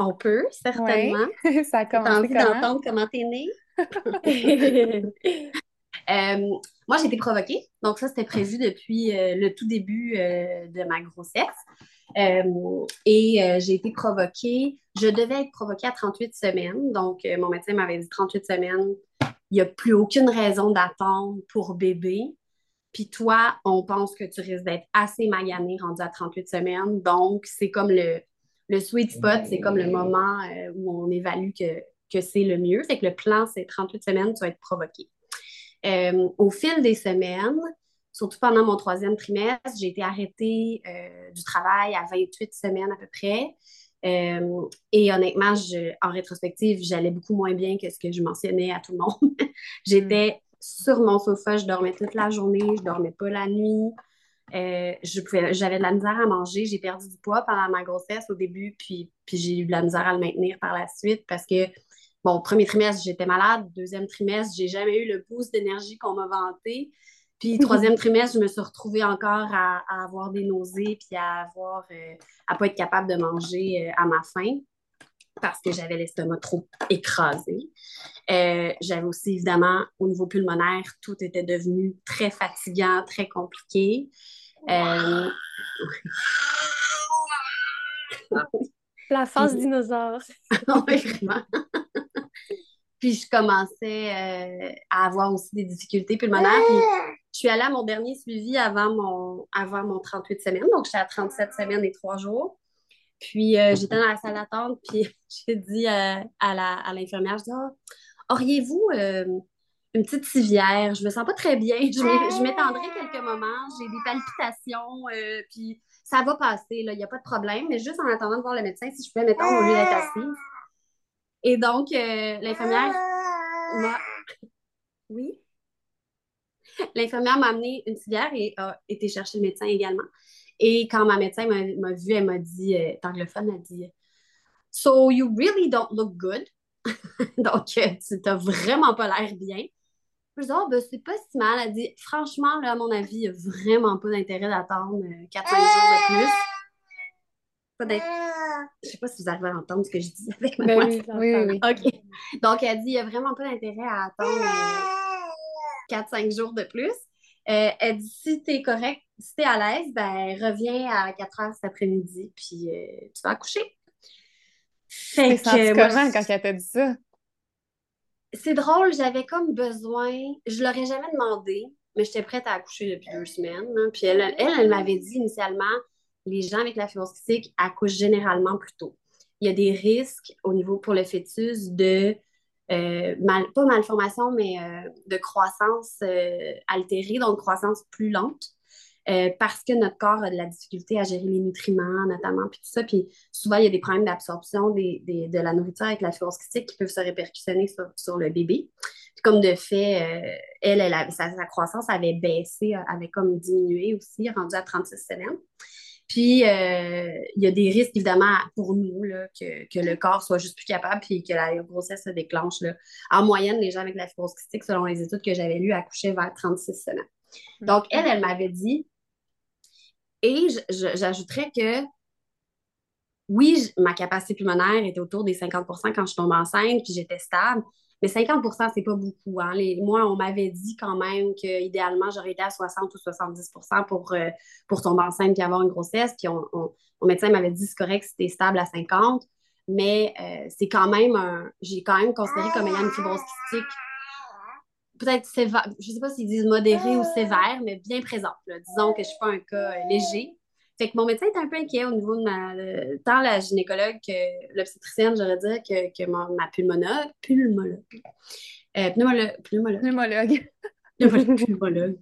On peut, certainement. ça a commencé envie d'entendre comment t'es née? Euh, moi, j'ai été provoquée. Donc, ça, c'était prévu depuis euh, le tout début euh, de ma grossesse. et j'ai été provoquée. Je devais être provoquée à 38 semaines. Donc, mon médecin m'avait dit 38 semaines. Il n'y a plus aucune raison d'attendre pour bébé. Puis toi, on pense que tu risques d'être assez magané rendu à 38 semaines. Donc, c'est comme le, le sweet spot, c'est comme le moment euh, où on évalue que, que c'est le mieux. Fait que le plan, c'est 38 semaines, tu vas être provoqué. Euh, au fil des semaines, surtout pendant mon troisième trimestre, j'ai été arrêtée euh, du travail à 28 semaines à peu près. et honnêtement, je, en rétrospective, j'allais beaucoup moins bien que ce que je mentionnais à tout le monde. J'étais sur mon sofa, je dormais toute la journée, je dormais pas la nuit. Euh, j'avais de la misère à manger. J'ai perdu du poids pendant ma grossesse au début, puis, puis j'ai eu de la misère à le maintenir par la suite parce que, bon, premier trimestre, j'étais malade. Deuxième trimestre, j'ai jamais eu le boost d'énergie qu'on m'a vanté. Puis troisième trimestre, je me suis retrouvée encore à, avoir des nausées puis à avoir euh, à pas être capable de manger euh, à ma faim parce que j'avais l'estomac trop écrasé. Euh, j'avais aussi, évidemment, au niveau pulmonaire, tout était devenu très fatigant, très compliqué. Euh, La phase dinosaure. oui, vraiment. Puis je commençais euh, à avoir aussi des difficultés pulmonaires. Puis je suis allée à mon dernier suivi avant mon, avant mon 38 semaines. Donc, j'étais à 37 semaines et 3 jours. Puis euh, j'étais dans la salle d'attente, puis j'ai dit euh, à l'infirmière, je dis ah, auriez-vous une petite civière? Je me sens pas très bien. Je m'étendrai quelques moments, j'ai des palpitations, puis ça va passer, il n'y a pas de problème, mais juste en attendant de voir le médecin, si je pouvais m'étendre au lieu d'être assise. Et donc, l'infirmière m'a. Oui? L'infirmière m'a amené une civière et a été chercher le médecin également. Et quand ma médecin m'a vu, elle m'a dit, euh, anglophone, elle a dit So you really don't look good. Donc, euh, tu n'as vraiment pas l'air bien. Oh, ben, c'est pas si mal. Elle dit, franchement, là, à mon avis, il n'y a vraiment pas d'intérêt d'attendre 4-5 euh, jours de plus. Je sais pas si vous arrivez à entendre ce que je dis avec ma ben oui, oui, oui, OK. Donc, elle dit, il n'y a vraiment pas d'intérêt à attendre 4-5 jours de plus. elle dit, si tu es correct si t'es à l'aise, ben reviens à 4 heures cet après-midi, puis euh, tu vas accoucher. Fait que, comment quand elle t'a dit ça? C'est drôle, j'avais comme besoin, je l'aurais jamais demandé, mais j'étais prête à accoucher depuis deux semaines. Hein. Puis elle, elle, m'avait dit initialement, les gens avec la fibrose accouchent généralement plus tôt. Il y a des risques au niveau pour le fœtus de euh, pas malformation, mais euh, de croissance altérée, donc croissance plus lente. Euh, parce que notre corps a de la difficulté à gérer les nutriments, notamment, puis tout ça. Puis souvent, il y a des problèmes d'absorption de la nourriture avec la fibrose qui peuvent se répercussionner sur, le bébé. Puis comme de fait, euh, elle, elle sa, croissance avait baissé, avait comme diminué aussi, rendu à 36 semaines. Puis, euh, il y a des risques, évidemment, pour nous, que, le corps soit juste plus capable puis que la grossesse se déclenche. En moyenne, les gens avec la fibrose kystique, selon les études que j'avais lues, accouchaient vers 36 semaines. Donc, elle, elle m'avait dit, et j'ajouterais que oui, ma capacité pulmonaire était autour des 50% quand je tombe enceinte, puis j'étais stable, mais 50% c'est pas beaucoup. Hein. moi, on m'avait dit quand même qu'idéalement, j'aurais été à 60 ou 70 pour, euh, pour tomber enceinte et avoir une grossesse. Puis mon médecin m'avait dit c'est correct c'était stable à 50. Mais euh, c'est quand même un. J'ai quand même considéré comme ayant une fibrose kystique peut-être sévère, je sais pas s'ils disent modéré ou sévère, mais bien présente. Disons que je ne suis pas un cas euh, léger. Fait que mon médecin est un peu inquiet au niveau de ma. tant la gynécologue que l'obstétricienne, j'aurais dire que, que ma, ma pulmonologue. Pulmologue. Euh, pneumologue. Pneumologue. Pneumologue. Pneumologue.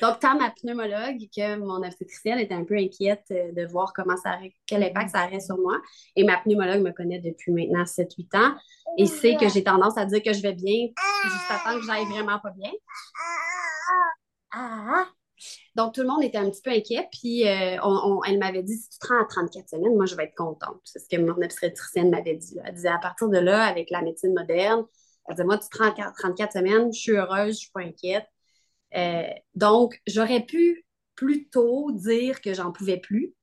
Donc, tant ma pneumologue que mon obstétricienne était un peu inquiète euh, de voir comment ça quel impact ça aurait sur moi. Et ma pneumologue me connaît depuis maintenant 7-8 ans et sait que j'ai tendance à dire que je vais bien juste temps que j'aille vraiment pas bien. Donc, tout le monde était un petit peu inquiet. Puis, euh, elle m'avait dit si tu te rends à 34 semaines, moi, je vais être contente. C'est ce que mon obstétricienne m'avait dit. Elle disait à partir de là, avec la médecine moderne, elle disait moi, tu te rends à 34 semaines, je suis heureuse, je ne suis pas inquiète. Euh, donc, j'aurais pu plutôt dire que j'en pouvais plus,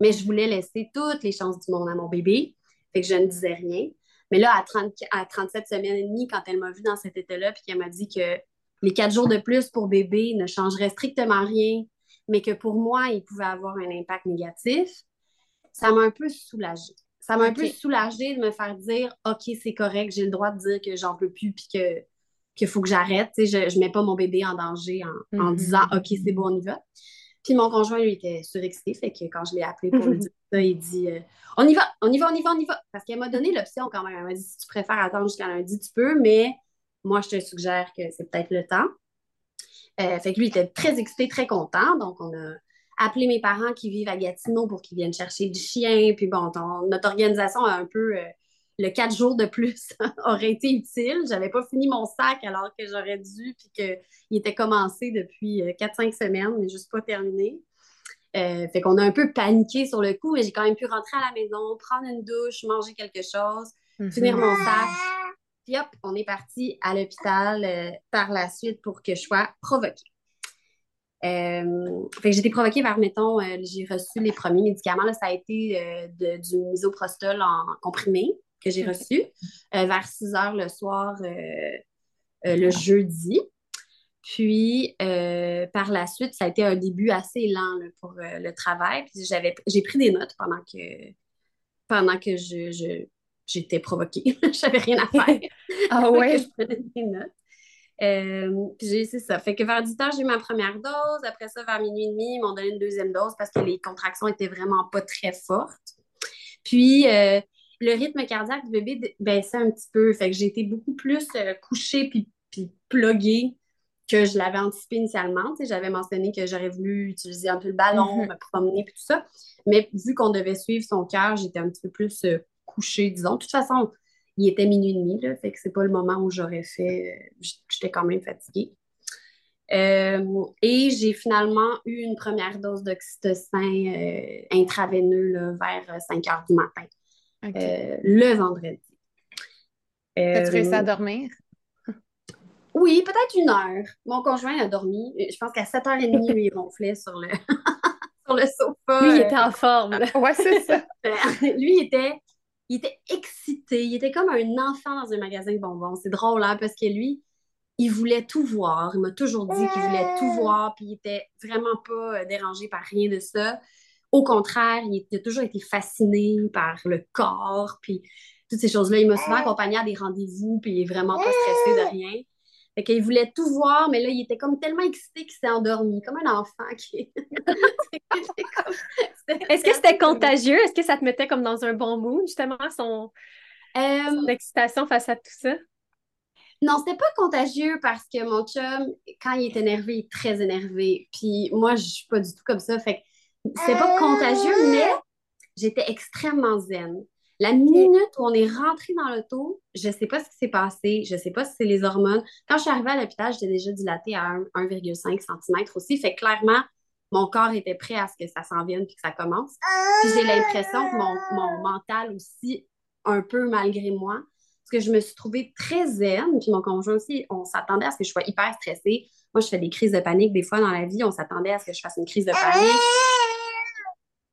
mais je voulais laisser toutes les chances du monde à mon bébé. Fait que je ne disais rien. Mais là, à, 30, à 37 semaines et demie, quand elle m'a vue dans cet état-là, puis qu'elle m'a dit que les quatre jours de plus pour bébé ne changeraient strictement rien, mais que pour moi, ils pouvaient avoir un impact négatif, ça m'a un peu soulagée. Ça m'a un peu soulagée de me faire dire OK, c'est correct, j'ai le droit de dire que j'en peux plus puis que qu'il faut que j'arrête. Je ne mets pas mon bébé en danger en, en mm-hmm. disant OK, c'est bon, on y va. Puis mon conjoint, lui, était surexcité. Fait que quand je l'ai appelé pour lui dire ça, il dit euh, On y va, on y va, on y va, on y va. Parce qu'elle m'a donné l'option quand même. Elle m'a dit Si tu préfères attendre jusqu'à lundi, tu peux, mais moi, je te suggère que c'est peut-être le temps. Euh, fait que lui, il était très excité, très content. Donc, on a appelé mes parents qui vivent à Gatineau pour qu'ils viennent chercher du chien. Puis bon, notre organisation a un peu. Euh, le quatre jours de plus aurait été utile. J'avais pas fini mon sac alors que j'aurais dû, puis qu'il était commencé depuis 4-5 euh, semaines, mais juste pas terminé. fait qu'on a un peu paniqué sur le coup, mais j'ai quand même pu rentrer à la maison, prendre une douche, manger quelque chose, mm-hmm. finir mon sac, puis hop, on est parti à l'hôpital euh, par la suite pour que je sois provoquée. Euh, fait que j'ai été provoquée vers, mettons, euh, j'ai reçu les premiers médicaments. Là, ça a été du misoprostol en comprimé que j'ai reçu vers 6 heures le soir le jeudi. Puis, par la suite, ça a été un début assez lent pour le travail. Puis, j'ai pris des notes pendant que, pendant que je, j'étais provoquée. J'avais rien à faire. ah ouais? je prenais des notes. Euh, puis c'est ça. Fait que vers 10 heures, j'ai eu ma première dose. Après ça, vers minuit et demi, ils m'ont donné une deuxième dose parce que les contractions étaient vraiment pas très fortes. Puis, euh, le rythme cardiaque du bébé baissait un petit peu. Fait que j'ai été beaucoup plus euh, couchée puis, puis pluguée que je l'avais anticipé initialement. J'avais mentionné que j'aurais voulu utiliser un peu le ballon, mm-hmm. me promener puis tout ça. Mais vu qu'on devait suivre son cœur, j'étais un petit peu plus coucher, disons. De toute façon, il était minuit et demi, là, fait que c'est pas le moment où j'aurais fait. J'étais quand même fatiguée. Euh, et j'ai finalement eu une première dose d'oxytocin euh, intraveineux vers 5 heures du matin, euh, le vendredi. As-tu réussi à dormir? Oui, peut-être une heure. Mon conjoint a dormi. Je pense qu'à 7h30, lui, il ronflait sur le, sur le sofa. Lui, il était en forme. Oui, c'est ça. lui, il était il était excité. Il était comme un enfant dans un magasin de bonbons. C'est drôle, hein, parce que lui, il voulait tout voir. Il m'a toujours dit qu'il voulait tout voir, puis il était vraiment pas euh, dérangé par rien de ça. Au contraire, il a toujours été fasciné par le corps, puis toutes ces choses-là. Il m'a souvent accompagné à des rendez-vous, puis il est vraiment pas stressé de rien. Fait qu'il voulait tout voir, mais là, il était comme tellement excité qu'il s'est endormi, comme un enfant qui. Est-ce que c'était contagieux? Est-ce que ça te mettait comme dans un bon mood, justement, son, euh, excitation face à tout ça? Non, c'était pas contagieux parce que mon chum, quand il est énervé, il est très énervé. Puis moi, je suis pas du tout comme ça. Fait que c'était pas contagieux, mais j'étais extrêmement zen. La minute où on est rentré dans l'auto, je sais pas ce qui s'est passé, je sais pas si c'est les hormones. Quand je suis arrivée à l'hôpital, j'étais déjà dilatée à 1,5 cm aussi. Fait que clairement, mon corps était prêt à ce que ça s'en vienne puis que ça commence. Puis j'ai l'impression que mon, mon mental aussi, un peu malgré moi, parce que je me suis trouvée très zen, puis mon conjoint aussi, on s'attendait à ce que je sois hyper stressée. Moi, je fais des crises de panique des fois dans la vie, on s'attendait à ce que je fasse une crise de panique.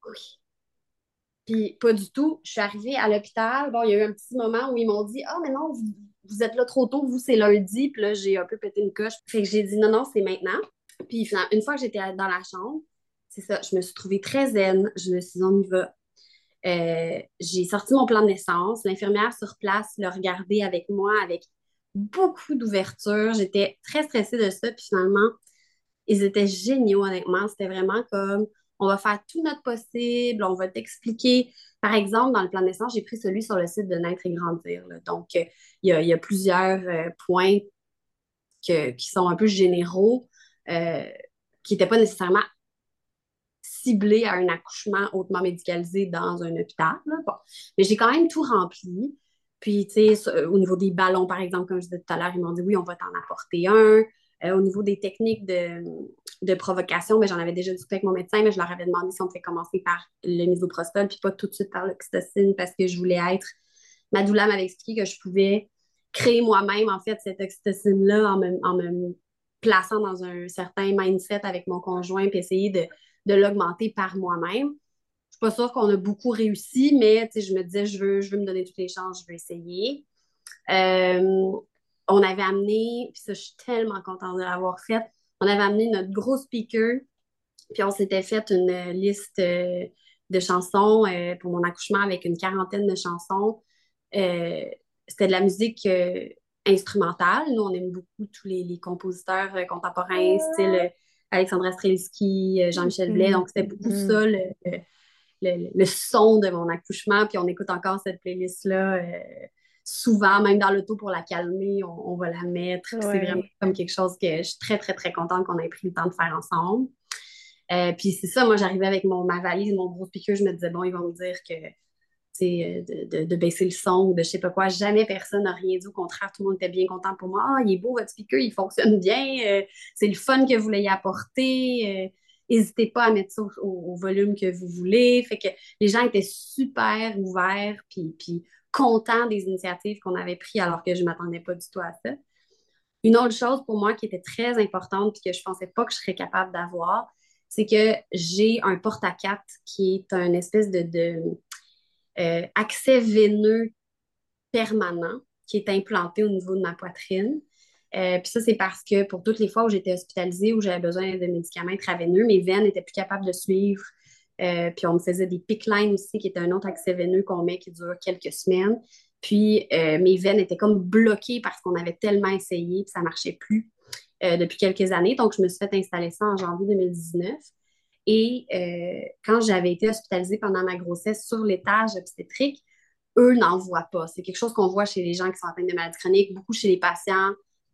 Oui. Puis pas du tout. Je suis arrivée à l'hôpital. Bon, il y a eu un petit moment où ils m'ont dit Ah, mais non, vous, êtes là trop tôt, vous, c'est lundi. Puis là, j'ai un peu pété une coche. Fait que j'ai dit Non, non, c'est maintenant. Puis une fois que j'étais dans la chambre, c'est ça, je me suis trouvée très zen. Je me suis dit On y va. Euh, j'ai sorti mon plan de naissance. L'infirmière sur place l'a regardé avec moi avec beaucoup d'ouverture. J'étais très stressée de ça. Puis finalement, ils étaient géniaux, honnêtement. C'était vraiment comme on va faire tout notre possible, on va t'expliquer. Par exemple, dans le plan de naissance, j'ai pris celui sur le site de Naître et Grandir. Donc, euh, il y, a, plusieurs euh, points qui sont un peu généraux, qui n'étaient pas nécessairement ciblé à un accouchement hautement médicalisé dans un hôpital. Mais j'ai quand même tout rempli. Puis, tu sais, au niveau des ballons, par exemple, comme je disais tout à l'heure, ils m'ont dit oui, on va t'en apporter un. Euh, au niveau des techniques de, provocation, mais ben, j'en avais déjà discuté avec mon médecin, mais je leur avais demandé si on pouvait commencer par le misoprostol, puis pas tout de suite par l'oxytocine parce que je voulais être. Ma doula m'avait expliqué que je pouvais créer moi-même, en fait, cette oxytocine-là en me, en me plaçant dans un certain mindset avec mon conjoint, puis essayer de de l'augmenter par moi-même. Je suis pas sûre qu'on a beaucoup réussi, mais je me disais, je veux, je veux me donner toutes les chances, je veux essayer. Euh, on avait amené, puis ça, je suis tellement contente de l'avoir fait, on avait amené notre gros speaker, puis on s'était fait une liste euh, de chansons euh, pour mon accouchement avec une quarantaine de chansons. C'était de la musique instrumentale. Nous, on aime beaucoup tous les, les compositeurs contemporains, style Alexandra Strelski, euh, Jean-Michel Blais. Donc, c'était beaucoup mm-hmm. ça, le, son de mon accouchement. Puis on écoute encore cette playlist-là. Souvent, même dans l'auto pour la calmer, on, va la mettre. C'est vraiment comme quelque chose que je suis très, très, très contente qu'on ait pris le temps de faire ensemble. Euh, puis c'est ça, moi j'arrivais avec mon, ma valise, mon gros speaker, je me disais, bon, ils vont me dire que euh, de, de, baisser le son ou de je sais pas quoi. Jamais personne n'a rien dit. Au contraire, tout le monde était bien content pour moi. Ah, il est beau votre speaker, il fonctionne bien. Euh, c'est le fun que vous l'ayez apporté. Euh, n'hésitez pas à mettre ça au, volume que vous voulez. Fait que les gens étaient super ouverts puis, puis contents des initiatives qu'on avait prises alors que je ne m'attendais pas du tout à ça. Une autre chose pour moi qui était très importante et que je ne pensais pas que je serais capable d'avoir, c'est que j'ai un porte-à-quatre qui est un espèce de, euh, accès veineux permanent qui est implanté au niveau de ma poitrine. Euh, puis ça, c'est parce que pour toutes les fois où j'étais hospitalisée, où j'avais besoin de médicaments intraveineux, mes veines n'étaient plus capables de suivre. Euh, puis on me faisait des pick lines aussi, qui est un autre accès veineux qu'on met qui dure quelques semaines. Puis mes veines étaient comme bloquées parce qu'on avait tellement essayé, puis ça ne marchait plus depuis quelques années. Donc, je me suis fait installer ça en janvier 2019. Et euh, quand j'avais été hospitalisée pendant ma grossesse sur l'étage obstétrique, eux n'en voient pas. C'est quelque chose qu'on voit chez les gens qui sont atteints de maladies chroniques, beaucoup chez les patients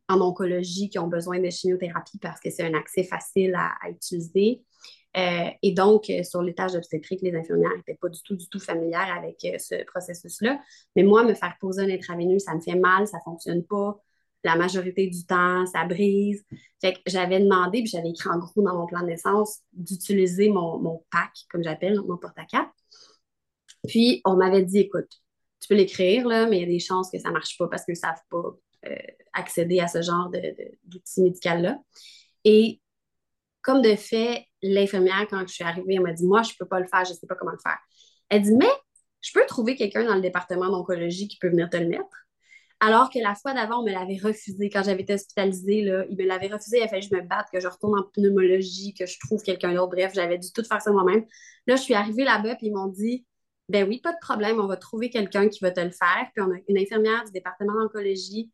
en oncologie qui ont besoin de chimiothérapie parce que c'est un accès facile à, utiliser. Euh, et donc, euh, sur l'étage obstétrique, les infirmières n'étaient pas du tout, du tout familières avec ce processus-là. Mais moi, me faire poser un intraveineux, ça me fait mal, ça ne fonctionne pas la majorité du temps, ça brise. Fait que j'avais demandé, puis j'avais écrit en gros dans mon plan de naissance, d'utiliser mon, pack, comme j'appelle, mon porte-à-cap. Puis on m'avait dit, écoute, tu peux l'écrire, là, mais il y a des chances que ça ne marche pas parce qu'ils ne savent pas euh, accéder à ce genre d'outils médical-là. Et comme de fait, l'infirmière, quand je suis arrivée, elle m'a dit, moi, je ne peux pas le faire, je ne sais pas comment le faire. Elle dit, mais je peux trouver quelqu'un dans le département d'oncologie qui peut venir te le mettre. Alors que la fois d'avant, on me l'avait refusé. Quand j'avais été hospitalisée, là, il me l'avait refusé. Il a fallu que je me batte, que je retourne en pneumologie, que je trouve quelqu'un d'autre. Bref, j'avais dû tout faire ça moi-même. Là, je suis arrivée là-bas, puis ils m'ont dit Ben oui, pas de problème, on va trouver quelqu'un qui va te le faire. Puis on a une infirmière du département d'oncologie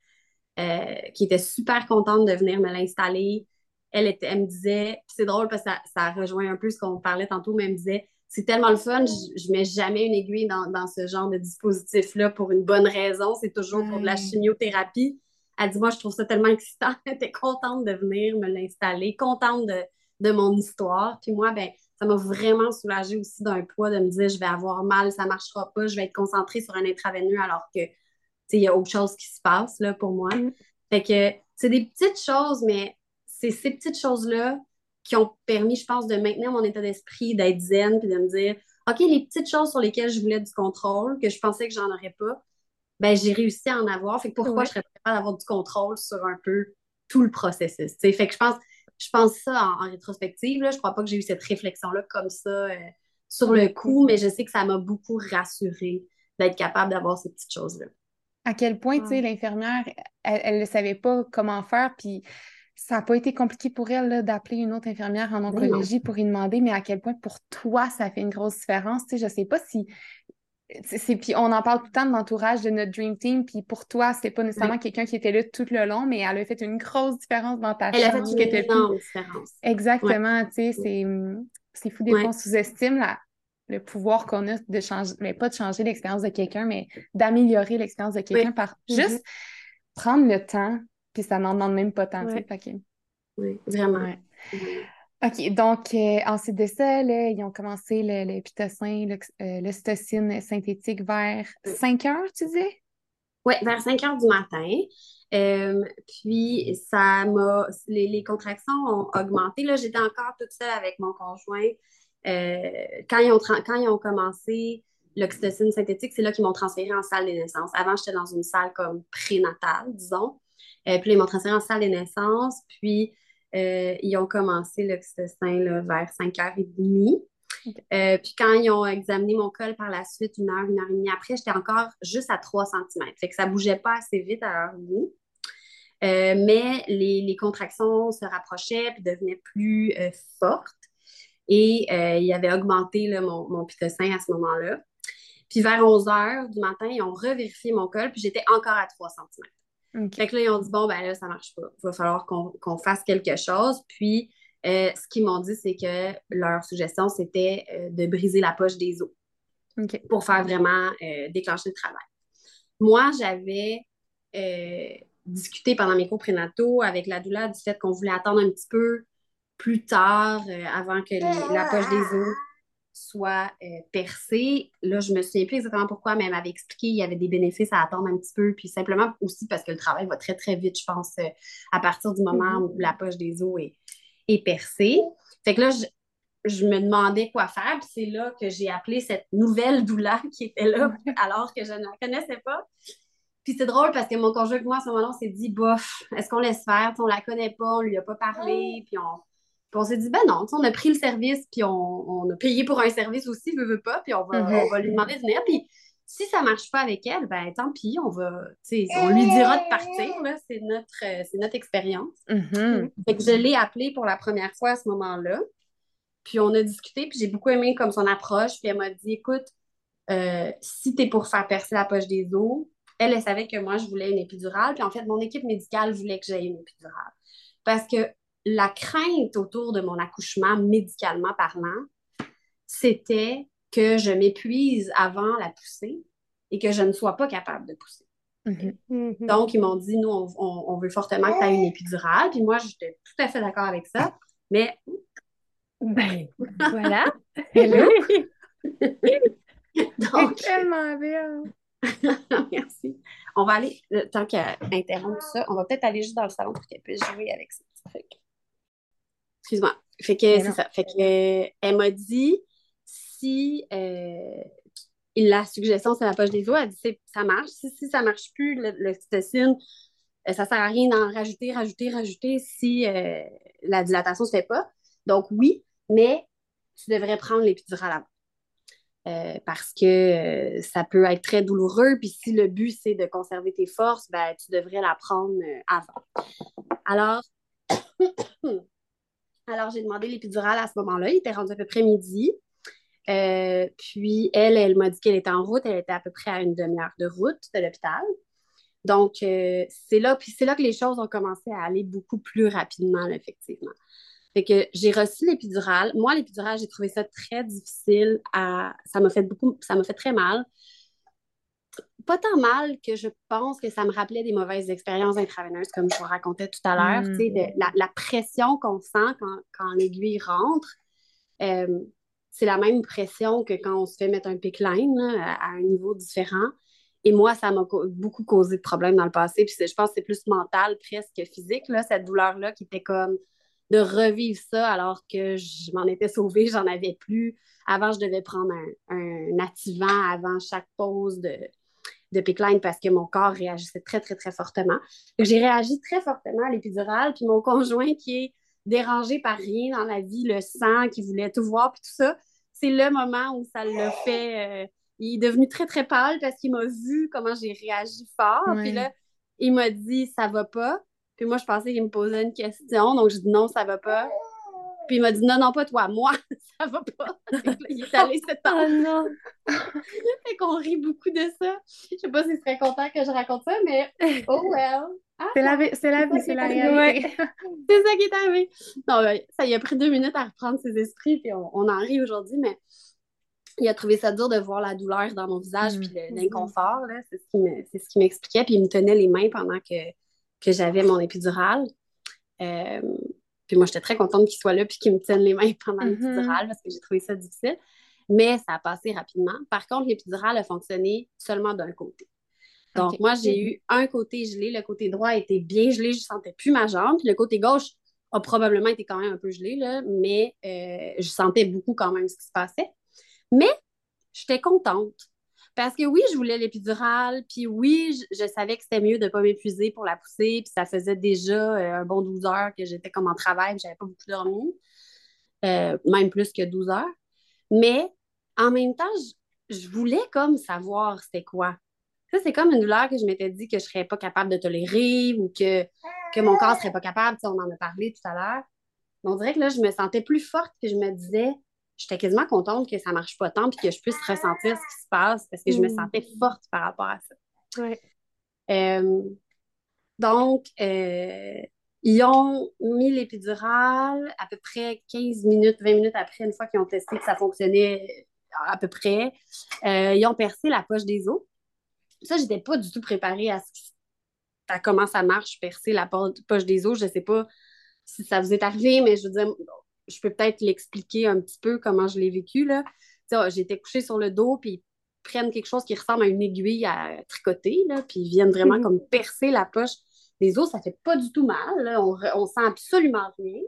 euh, qui était super contente de venir me l'installer. Elle, était, elle me disait, c'est drôle parce que ça, ça rejoint un peu ce qu'on parlait tantôt, mais elle me disait c'est tellement le fun. Je, ne mets jamais une aiguille dans, ce genre de dispositif-là pour une bonne raison. C'est toujours pour de la chimiothérapie. Elle dit, moi, je trouve ça tellement excitant. Elle était contente de venir me l'installer, contente de, de mon histoire. Puis moi, ben, ça m'a vraiment soulagée aussi d'un poids de me dire, je vais avoir mal, ça marchera pas, je vais être concentrée sur un intraveineux alors que, il y a autre chose qui se passe, là, pour moi. Mm. Fait que c'est des petites choses, mais c'est ces petites choses-là qui ont permis, je pense, de maintenir mon état d'esprit, d'être zen, puis de me dire, OK, les petites choses sur lesquelles je voulais du contrôle, que je pensais que j'en aurais pas, ben j'ai réussi à en avoir. Fait que pourquoi je serais capable d'avoir du contrôle sur un peu tout le processus? Fait que je pense, je pense ça en, rétrospective. Là, je crois pas que j'ai eu cette réflexion-là comme ça euh, sur le coup, mais je sais que ça m'a beaucoup rassurée d'être capable d'avoir ces petites choses-là. À quel point, tu sais, l'infirmière, elle ne savait pas comment faire, puis ça n'a pas été compliqué pour elle d'appeler une autre infirmière en oncologie pour y demander, mais à quel point pour toi, ça fait une grosse différence? Tu sais, je ne sais pas si. Puis on en parle tout le temps de l'entourage de notre Dream Team, puis pour toi, c'était pas nécessairement quelqu'un qui était là tout le long, mais elle a fait une grosse différence dans ta Elle a fait une énorme différence. Exactement, tu sais, c'est fou des fois, on sous-estime le pouvoir qu'on a de changer, mais pas de changer l'expérience de quelqu'un, mais d'améliorer l'expérience de quelqu'un par mm-hmm. juste prendre le temps puis ça n'en demande même pas tant, tu sais. Oui, vraiment. OK, donc euh, ensuite de ça, là, ils ont commencé le, le pitocin, euh, synthétique vers 5 heures, tu disais? Oui, vers 5 heures du matin. Euh, puis, ça m'a. Les, contractions ont augmenté. Là, j'étais encore toute seule avec mon conjoint. quand, ils ont quand ils ont commencé l'oxytocine synthétique, c'est là qu'ils m'ont transféré en salle des naissances. Avant, j'étais dans une salle comme prénatale, disons. Euh, puis ils m'ont transféré en salle des naissances. Puis euh, ils ont commencé l'oxytocin vers 5h30. Euh, puis quand ils ont examiné mon col par la suite, une heure, une heure et demie après, j'étais encore juste à 3 cm. Fait que ça bougeait pas assez vite à leur goût. mais les, contractions se rapprochaient puis devenaient plus fortes. Et il avait augmenté mon, mon pitocin à ce moment-là. Puis vers 11 h du matin, ils ont revérifié mon col, puis j'étais encore à 3 cm. Fait que là, ils ont dit, bon, ben là, ça marche pas. Il va falloir qu'on fasse quelque chose. Puis, euh, ce qu'ils m'ont dit, c'est que leur suggestion, c'était euh, de briser la poche des os pour faire vraiment euh, déclencher le travail. Moi, j'avais discuté pendant mes cours prénataux avec la douleur du fait qu'on voulait attendre un petit peu plus tard avant que la poche des os soit euh, percée. Là, je me souviens plus exactement pourquoi, mais elle m'avait expliqué qu'il y avait des bénéfices à attendre un petit peu, puis simplement aussi parce que le travail va très, très vite, je pense, euh, à partir du moment mm-hmm. où la poche des os est, est percée. Fait que là, je, me demandais quoi faire, puis c'est là que j'ai appelé cette nouvelle douleur qui était là, alors que je ne la connaissais pas. Puis c'est drôle parce que mon conjoint et moi, à ce moment-là, on s'est dit, bof, est-ce qu'on laisse faire? on la connaît pas, on lui a pas parlé, puis on on s'est dit, ben non, on a pris le service, puis on, a payé pour un service aussi, veut, veut pas, puis on va, mm-hmm. on va lui demander de venir. Puis si ça marche pas avec elle, ben tant pis, on va, on lui dira de partir, c'est notre, euh, notre expérience. Mm-hmm. Fait que je l'ai appelée pour la première fois à ce moment-là. Puis on a discuté, puis j'ai beaucoup aimé comme son approche. Puis elle m'a dit, écoute, euh, si tu es pour faire percer la poche des os, elle, elle savait que moi, je voulais une épidurale. Puis en fait, mon équipe médicale voulait que j'aie une épidurale. Parce que la crainte autour de mon accouchement, médicalement parlant, c'était que je m'épuise avant la poussée et que je ne sois pas capable de pousser. Mm-hmm. Mm-hmm. Donc, ils m'ont dit, nous, on, veut fortement que tu aies une épidurale. Puis moi, j'étais tout à fait d'accord avec ça. Mais. Ben, voilà. Donc. tellement bien. Merci. On va aller, tant qu'à interrompre tout ça, on va peut-être aller juste dans le salon pour qu'elle puisse jouer avec ce petit truc. Excuse-moi. Fait que c'est ça. Fait que elle m'a dit si euh, la suggestion c'est la poche des os, elle dit ça marche. Si, si ça marche plus, l'oxytocine, euh, ça sert à rien d'en rajouter, rajouter, rajouter si euh, la dilatation se fait pas. Donc oui, mais tu devrais prendre l'épidural avant. parce que ça peut être très douloureux. Puis si le but, c'est de conserver tes forces, ben, tu devrais la prendre avant. Alors, Alors, j'ai demandé l'épidurale à ce moment-là. Il était rendu à peu près midi. Euh, puis, elle, elle m'a dit qu'elle était en route. Elle était à peu près à une demi-heure de route de l'hôpital. Donc, euh, c'est là, que les choses ont commencé à aller beaucoup plus rapidement, effectivement. Fait que j'ai reçu l'épidurale. Moi, l'épidurale, j'ai trouvé ça très difficile à. Ça m'a fait beaucoup. Ça m'a fait très mal. Pas tant mal que je pense que ça me rappelait des mauvaises expériences intraveineuses, comme je vous racontais tout à l'heure. Mm. La, la, pression qu'on sent quand, quand l'aiguille rentre, euh, c'est la même pression que quand on se fait mettre un pick line à un niveau différent. Et moi, ça m'a beaucoup causé de problèmes dans le passé. Puis je pense que c'est plus mental presque que physique, là, cette douleur-là qui était comme de revivre ça alors que je m'en étais sauvée, j'en avais plus. Avant, je devais prendre un, un activant avant chaque pause de, de pickline parce que mon corps réagissait très, très, très fortement. J'ai réagi très fortement à l'épidurale. Puis mon conjoint qui est dérangé par rien dans la vie, le sang, qui voulait tout voir, puis tout ça, c'est le moment où ça l'a fait. Euh, il est devenu très, très pâle parce qu'il m'a vu comment j'ai réagi fort. Puis là, il m'a dit ça va pas. Puis moi, je pensais qu'il me posait une question. Donc, je dis non, ça va pas. Puis il m'a dit non, non, pas toi, moi, ça va pas. il est allé se temps. Oh non! fait qu'on rit beaucoup de ça. Je sais pas s'il serait content que je raconte ça, mais oh well. Ah, c'est la, c'est la vie, c'est la réalité. c'est ça qui est arrivé. Non, ça, il a pris deux minutes à reprendre ses esprits, puis on, on en rit aujourd'hui, mais il a trouvé ça dur de voir la douleur dans mon visage, puis mm. l'inconfort, c'est ce qui m'expliquait, puis il me tenait les mains pendant que, que j'avais mon épidural. Euh, puis moi, j'étais très contente qu'il soit là, puis qu'il me tienne les mains pendant mm-hmm. l'épidural, parce que j'ai trouvé ça difficile. Mais ça a passé rapidement. Par contre, l'épidural a fonctionné seulement d'un côté. Donc, moi, j'ai eu un côté gelé. Le côté droit était bien gelé, je ne sentais plus ma jambe. Puis le côté gauche a probablement été quand même un peu gelé, là, mais euh, je sentais beaucoup quand même ce qui se passait. Mais j'étais contente. Parce que oui, je voulais l'épidurale, puis oui, je, savais que c'était mieux de ne pas m'épuiser pour la pousser, puis ça faisait déjà euh, un bon 12 heures que j'étais comme en travail, j'avais pas beaucoup dormi, euh, même plus que 12 heures. Mais en même temps, je, voulais comme savoir c'était quoi. Ça, c'est comme une douleur que je m'étais dit que je serais pas capable de tolérer ou que, que mon corps serait pas capable. on en a parlé tout à l'heure. On dirait que là, je me sentais plus forte, que je me disais, j'étais quasiment contente que ça marche pas tant puis que je puisse ressentir ce qui se passe parce que je me mm. sentais forte par rapport à ça. Euh, donc, euh, ils ont mis l'épidurale à peu près 15 minutes, 20 minutes après, une fois qu'ils ont testé que ça fonctionnait à peu près. Euh, ils ont percé la poche des os. Ça, je n'étais pas du tout préparée à, ce à comment ça marche, percer la poche des os. Je ne sais pas si ça vous est arrivé, mais je veux dire, je peux peut-être l'expliquer un petit peu comment je l'ai vécu. Là. J'étais couchée sur le dos, puis ils prennent quelque chose qui ressemble à une aiguille à tricoter, là, puis ils viennent vraiment mhm. comme percer la poche des os. Ça fait pas du tout mal. On, on sent absolument rien.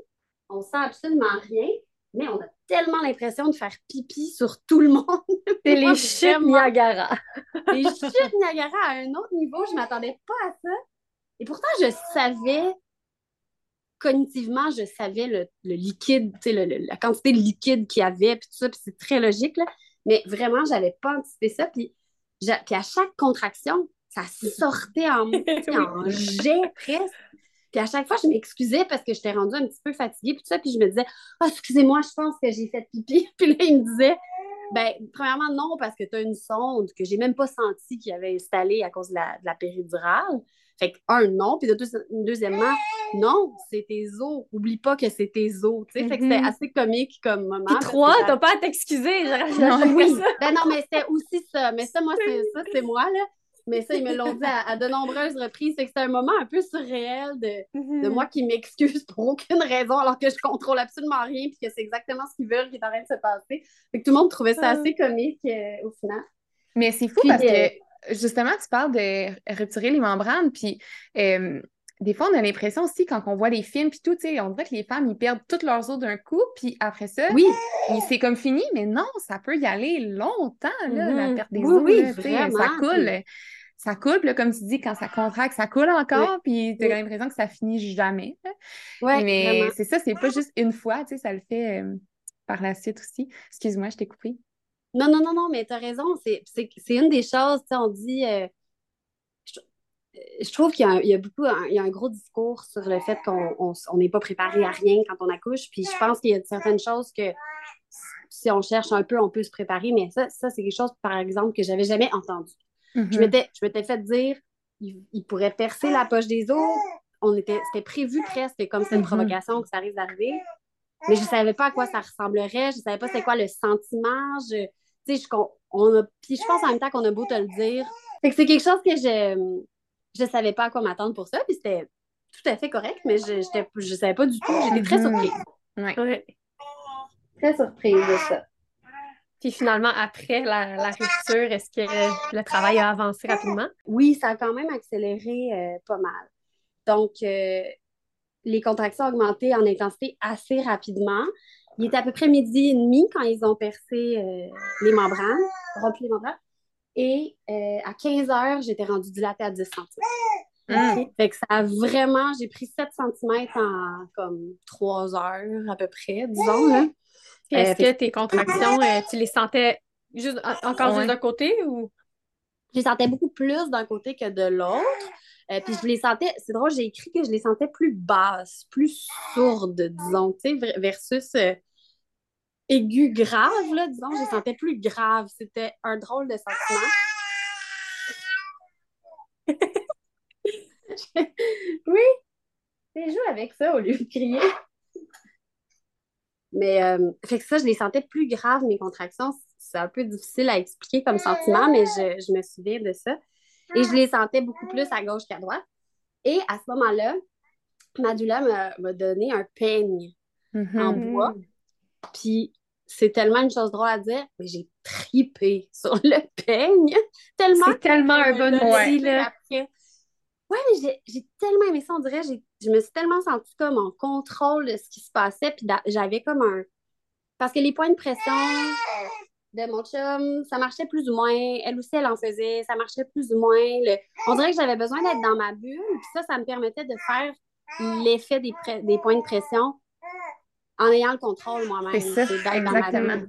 On sent absolument rien, mais on a tellement l'impression de faire pipi sur tout le monde. C'est les chutes Niagara. les chutes Niagara à un autre niveau. Je m'attendais pas à ça. Et pourtant, je savais cognitivement, je savais le, liquide, la quantité de liquide qu'il y avait, puis tout ça, puis c'est très logique, là. mais vraiment, je n'avais pas anticipé ça. Puis, puis à chaque contraction, ça sortait en, en jet presque. Puis à chaque fois, je m'excusais parce que j'étais rendue un petit peu fatiguée, puis tout ça, puis je me disais, ah, excusez-moi, je pense que j'ai fait pipi. Puis là, il me disait, ben, premièrement, non, parce que tu as une sonde que j'ai même pas senti qu'il avait installée à cause de la, de la péridurale. Fait que, un, non. Puis de deuxièmement, non, c'est tes os. Oublie pas que c'est tes os. Fait que c'était mm-hmm. assez comique comme moment. Puis trois, t'as pas à t'excuser. Non, ben non, mais c'était aussi ça. Mais ça, moi, c'est ça, c'est moi, là. Mais ça, ils me l'ont dit à, de nombreuses reprises. C'est que c'est un moment un peu surréel de, de mm-hmm. moi qui m'excuse pour aucune raison alors que je contrôle absolument rien puis que c'est exactement ce qu'ils veulent qui est en train de se passer. Fait que tout le monde trouvait ça assez comique euh, au final. Mais c'est fou parce que euh, justement, tu parles de retirer les membranes, puis euh, des fois, on a l'impression aussi, quand on voit les films, puis tout, tu sais, on dirait que les femmes, ils perdent toutes leurs os d'un coup, puis après ça, oui. c'est comme fini, mais non, ça peut y aller longtemps, là, la mm-hmm. perte des os, oui, ça coule. Ça coule, comme tu dis, quand ça contracte, ça coule encore, puis tu as l'impression que ça finit jamais. Oui, mais c'est ça, c'est pas juste une fois, tu sais, ça le fait euh, par la suite aussi. Excuse-moi, je t'ai coupé. Non, non, non, non, mais tu as raison. C'est une des choses, tu sais, on dit. Euh, je, trouve qu'il y, a beaucoup, il y a un gros discours sur le fait qu'on n'est pas préparé à rien quand on accouche. Puis je pense qu'il y a certaines choses que si on cherche un peu, on peut se préparer. Mais ça, ça c'est quelque chose, par exemple, que j'avais jamais entendu. Mm-hmm. Je m'étais fait dire, il, pourrait percer la poche des os. On était, c'était prévu presque comme c'est une mm-hmm. provocation que ça arrive d'arriver. Mais je ne savais pas à quoi ça ressemblerait. Je ne savais pas c'est quoi le sentiment. Je, je, on a, puis je pense en même temps qu'on a beau te le dire. Fait que c'est quelque chose que je, je savais pas à quoi m'attendre pour ça, puis c'était tout à fait correct, mais je, j'étais, je savais pas du tout. J'étais très surprise. Ouais. Ouais. Très surprise de ça. Puis finalement, après la, la rupture, est-ce que le travail a avancé rapidement? Oui, ça a quand même accéléré euh, pas mal. Donc, euh, les contractions ont augmenté en intensité assez rapidement. Il était à peu près midi et demi quand ils ont percé euh, les membranes, rompu les membranes. Et euh, à 15 heures, j'étais rendue dilatée à 10 cm. Mm. Fait que ça a vraiment, j'ai pris 7 cm en comme 3 heures à peu près, disons. Là. Puis Est-ce Euh, que tes contractions, euh, tu les sentais juste, en- encore Ouais. juste d'un côté ou? Je les sentais beaucoup plus d'un côté que de l'autre. Euh, puis je les sentais, c'est drôle, j'ai écrit que je les sentais plus basses, plus sourdes, disons, tu sais, ver- versus euh, aigu grave, là, disons, je les sentais plus graves. C'était un drôle de sentiment. oui, j'ai joué avec ça au lieu de crier. Mais, euh, fait que ça, je les sentais plus graves, mes contractions. C'est un peu difficile à expliquer comme sentiment, mais je, je me souviens de ça. Et je les sentais beaucoup plus à gauche qu'à droite. Et à ce moment-là, ma doula m'a m'a donné un peigne en bois. Puis c'est tellement une chose drôle à dire, mais j'ai tripé sur le peigne. Tellement C'est tellement un bon outil, là. après. Ouais, mais j'ai- j'ai tellement aimé ça, on dirait. j'ai- Je me suis tellement sentie comme en contrôle de ce qui se passait. Puis j'avais comme un. Parce que les points de pression de mon chum, ça marchait plus ou moins. Elle aussi, elle en faisait. Ça marchait plus ou moins. Le- On dirait que j'avais besoin d'être dans ma bulle. Puis ça, ça me permettait de faire l'effet des, des points de pression en ayant le contrôle moi-même. C'est ça, exactement.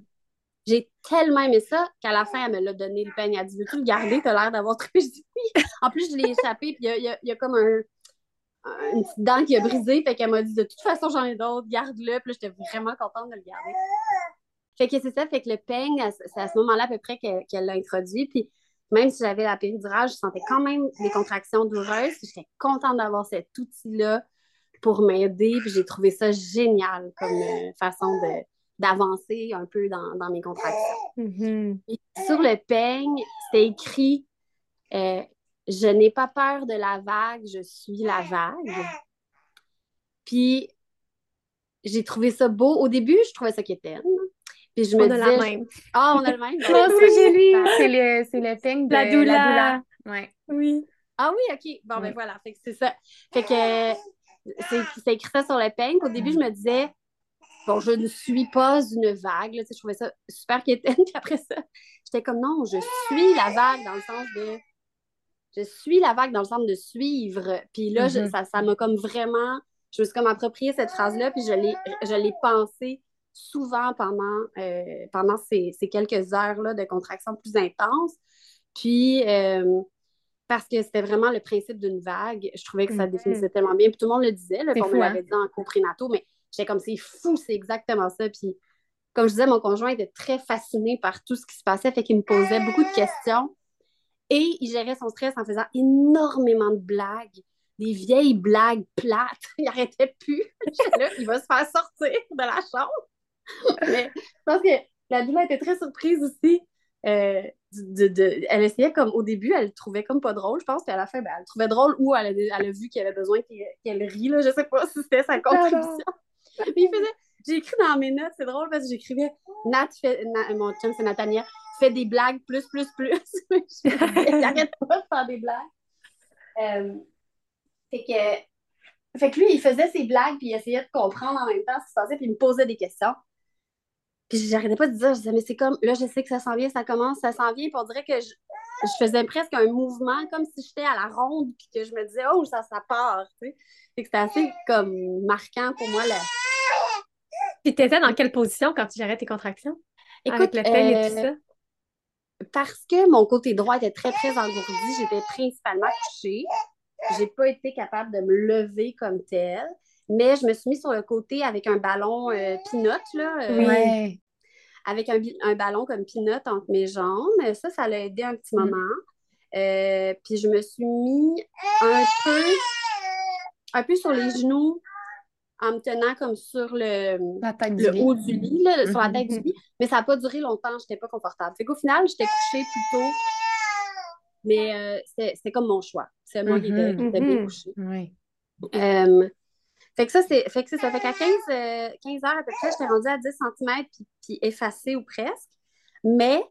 J'ai tellement aimé ça qu'à la fin, elle me l'a donné le peigne. Elle dit Veux-tu le garder? T'as l'air d'avoir trouvé. Je dis Oui. En plus, je l'ai échappé, puis il y a, y a- y a comme un, un- une petite dent qui a brisé. Fait qu'elle m'a dit De toute façon, j'en ai d'autres, garde-le. Puis j'étais vraiment contente de le garder. Fait que c'est ça, fait que le peigne, c'est à ce moment-là à peu près que- qu'elle l'a introduit. Puis même si j'avais la péridurale, je sentais quand même des contractions douloureuses. J'étais contente d'avoir cet outil-là pour m'aider. Puis j'ai trouvé ça génial comme euh, façon de d'avancer un peu dans, dans mes contractions. Mhm. Puis sur le peigne, c'était écrit euh, Je n'ai pas peur de la vague, je suis la vague. Puis j'ai trouvé ça beau. Au début, je trouvais ça quétaine. Puis je me On a la disais, même. ah, on a le même. Moi aussi, j'ai lu. C'est le, c'est le peigne de La doula. doula. Ouais. Oui. Ah oui, OK. Bon, ben voilà. Fait que c'est ça. Fait que c'est écrit ça sur le peigne. Au début, je me disais, bon, je ne suis pas une vague. Là, je trouvais ça super quétaine. Puis après ça, j'étais comme, non, je suis la vague dans le sens de. Je suis la vague dans le sens de suivre. Puis là, je- Mhm. ça ça m'a comme vraiment. Je me suis comme approprié cette phrase-là, puis je l'ai je l'ai pensée souvent pendant, euh, pendant ces, ces quelques heures-là de contraction plus intenses. Puis, euh, parce que c'était vraiment le principe d'une vague. Je trouvais que ça Mhm. définissait tellement bien. Puis tout le monde le disait, là, C'est qu'on me fou, l'avait hein? dit en mais j'étais comme, c'est fou, c'est exactement ça. Puis, comme je disais, mon conjoint était très fasciné par tout ce qui se passait, fait qu'il me posait beaucoup de questions. Et il gérait son stress en faisant énormément de blagues, des vieilles blagues plates. Il arrêtait plus. Là, il va se faire sortir de la chambre. Mais je pense que la doula était très surprise aussi. Euh, de, de- elle essayait comme au début, elle le trouvait comme pas drôle, je pense, puis à la fin, ben, elle le trouvait drôle ou elle a, elle a vu qu'il avait besoin qu'elle rit, là, je sais pas si c'était sa contribution. Mais il faisait, j'ai écrit dans mes notes, c'est drôle parce que j'écrivais Nat fait, Na- mon chum c'est Nathania, fait des blagues plus, plus, plus. Je me disais, il arrête pas de faire des blagues. Euh, fait que, fait que lui, il faisait ses blagues puis il essayait de comprendre en même temps ce qui se passait puis il me posait des questions. Puis j'arrêtais pas de dire, je disais, mais c'est comme, là, je sais que ça s'en vient, ça commence, ça s'en vient. Puis on dirait que je, je faisais presque un mouvement comme si j'étais à la ronde puis que je me disais, oh, ça, ça part, tu sais. Fait que c'était assez comme marquant pour moi. Là. Puis t'étais dans quelle position quand tu gérais tes contractions? Avec Écoute, et euh, tout ça? parce que mon côté droit était très, très engourdi, j'étais principalement couchée. J'ai pas été capable de me lever comme tel, mais je me suis mis sur le côté avec un ballon euh, peanut, là, euh, Ouais. avec un, un ballon comme peanut entre mes jambes. Ça, ça l'a aidé un petit Mm. moment. Euh, puis je me suis mis un peu, un peu sur les genoux en me tenant comme sur le, La tête du le lit. haut du lit, là, sur la tête du lit. Mais ça n'a pas duré longtemps, je n'étais pas confortable. Fait qu'au final, j'étais couchée plus tôt. Mais euh, c'était c'était comme mon choix. C'est moi qui étais, qui étais bien Mhm. couchée. Oui. Euh, fait que ça, c'est fait que ça. Fait qu'à 15, euh, 15 heures à peu près, j'étais rendue à 10 cm puis, puis effacée ou presque. Mais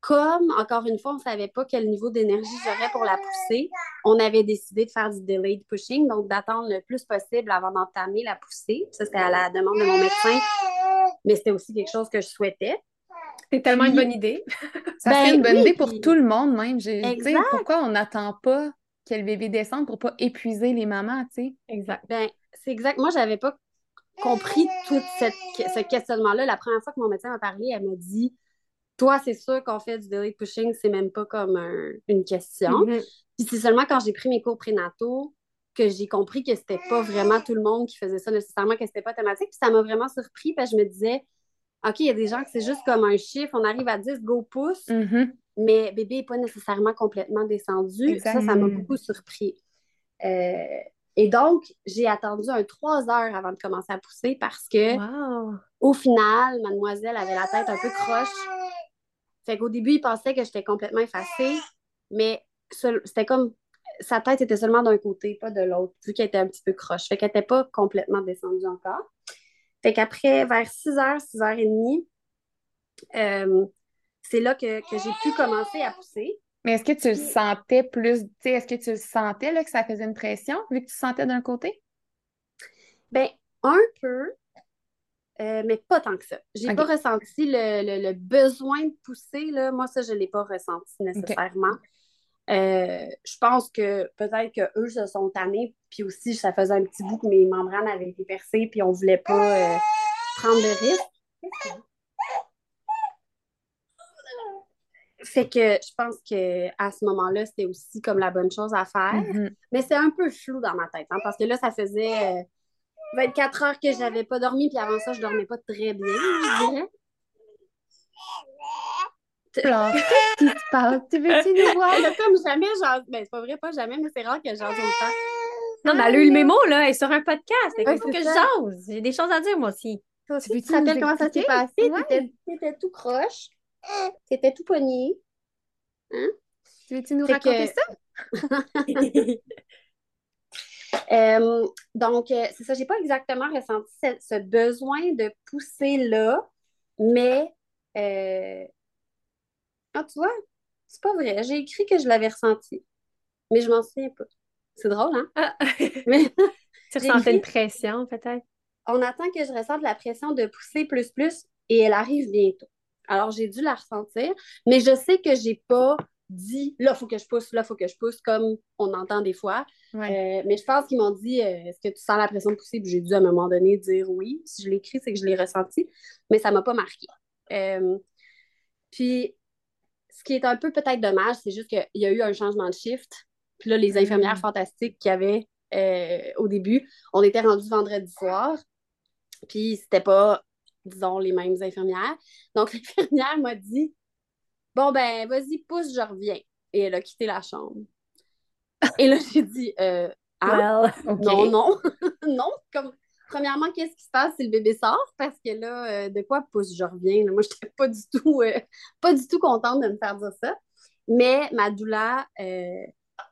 comme, encore une fois, on ne savait pas quel niveau d'énergie j'aurais pour la pousser, on avait décidé de faire du delayed pushing, donc d'attendre le plus possible avant d'entamer la poussée. Ça, c'était à la demande de mon médecin, mais c'était aussi quelque chose que je souhaitais. C'est tellement une bonne idée. Ça Ben serait une bonne oui, idée pour puis- tout le monde, même. J'ai- tu sais, Exact. Pourquoi on n'attend pas que le bébé descende pour pas épuiser les mamans, tu sais? Exact. Ben, c'est exact. Moi, j'avais pas compris tout cette, ce questionnement-là. La première fois que mon médecin m'a parlé, elle m'a dit Toi, c'est sûr qu'on fait du delayed pushing, c'est même pas comme un- une question. Mhm. Puis c'est seulement quand j'ai pris mes cours prénataux que j'ai compris que c'était pas vraiment tout le monde qui faisait ça nécessairement, que c'était pas thématique. Puis ça m'a vraiment surpris parce que je me disais OK, il y a des gens que c'est juste comme un chiffre, on arrive à 10 go pouce, Mhm. Mais bébé n'est pas nécessairement complètement descendu. Exact. Ça, ça m'a beaucoup surpris. Euh, et donc, j'ai attendu un trois heures avant de commencer à pousser parce que, Wow. au final, mademoiselle avait la tête un peu croche. Fait qu'au début, il pensait que j'étais complètement effacée, mais c'était comme sa tête était seulement d'un côté, pas de l'autre, vu qu'elle était un petit peu croche. Fait qu'elle n'était pas complètement descendue encore. Fait qu'après, vers 6h, 6h30, euh, c'est là que, que j'ai pu commencer à pousser. Mais est-ce que tu le sentais plus, tu sais, est-ce que tu le sentais là, que ça faisait une pression, vu que tu sentais d'un côté? Ben, un peu, euh, mais pas tant que ça. J'ai Ok. pas ressenti le, le- le besoin de pousser, là. Moi, ça, je l'ai pas ressenti nécessairement. Euh, je pense que peut-être qu'eux se sont tannés, puis aussi, ça faisait un petit bout que mes membranes avaient été percées, puis on voulait pas euh, prendre de risque. Fait que je pense que à ce moment-là, c'était aussi comme la bonne chose à faire. Mhm. Mais c'est un peu flou dans ma tête, hein, parce que là, ça faisait euh, 24 heures que j'avais pas dormi, puis avant ça, je dormais pas très bien, je dirais. Se passe? Tu veux-tu nous voir? Comme jamais, genre, ben, c'est pas vrai, pas jamais, mais c'est rare que j'en autant. Non, mais elle a eu le mémo, là. Elle est sur un podcast. Il Ouais, faut que je jase. J'ai des choses à dire, moi aussi. Tu tu te rappelles comment ça s'est passé? Ouais. T'étais, t'étais tout croche, t'étais tout pogné. Tu veux-tu nous Fait raconter que- ça? Euh, donc, euh, c'est ça, j'ai pas exactement ressenti ce, ce besoin de pousser là, mais euh, ah, tu vois, c'est pas vrai. J'ai écrit que je l'avais ressenti, mais je m'en souviens pas. C'est drôle, hein? Ah. Mais tu ressentais écrit- une pression, peut-être? on attend que je ressente la pression de pousser plus plus et elle arrive bientôt. Alors, j'ai dû la ressentir, mais je sais que j'ai pas dit là, il faut que je pousse, là, il faut que je pousse, comme on entend des fois. Ouais. Euh, mais je pense qu'ils m'ont dit euh, est-ce que tu sens la pression de pousser? Puis j'ai dû à un moment donné dire oui. Si je l'ai écrit, c'est que je l'ai ressenti, mais ça m'a pas marqué. Euh, puis, ce qui est un peu peut-être dommage, c'est juste qu'il y a eu un changement de shift. Puis là, les Mm. infirmières fantastiques qu'il y avait au début, on était rendus vendredi soir. Puis c'était pas, disons, les mêmes infirmières. Donc l'infirmière m'a dit Bon, ben, vas-y, pousse, je reviens. Et elle a quitté la chambre. Et là, j'ai dit euh, Ah, Well. Non, non, non. Comme, premièrement, qu'est-ce qui se passe si le bébé sort? Parce que là, euh, de quoi pousse, je reviens? Moi, je n'étais pas du tout, euh, pas du tout contente de me faire dire ça. Mais ma doula euh,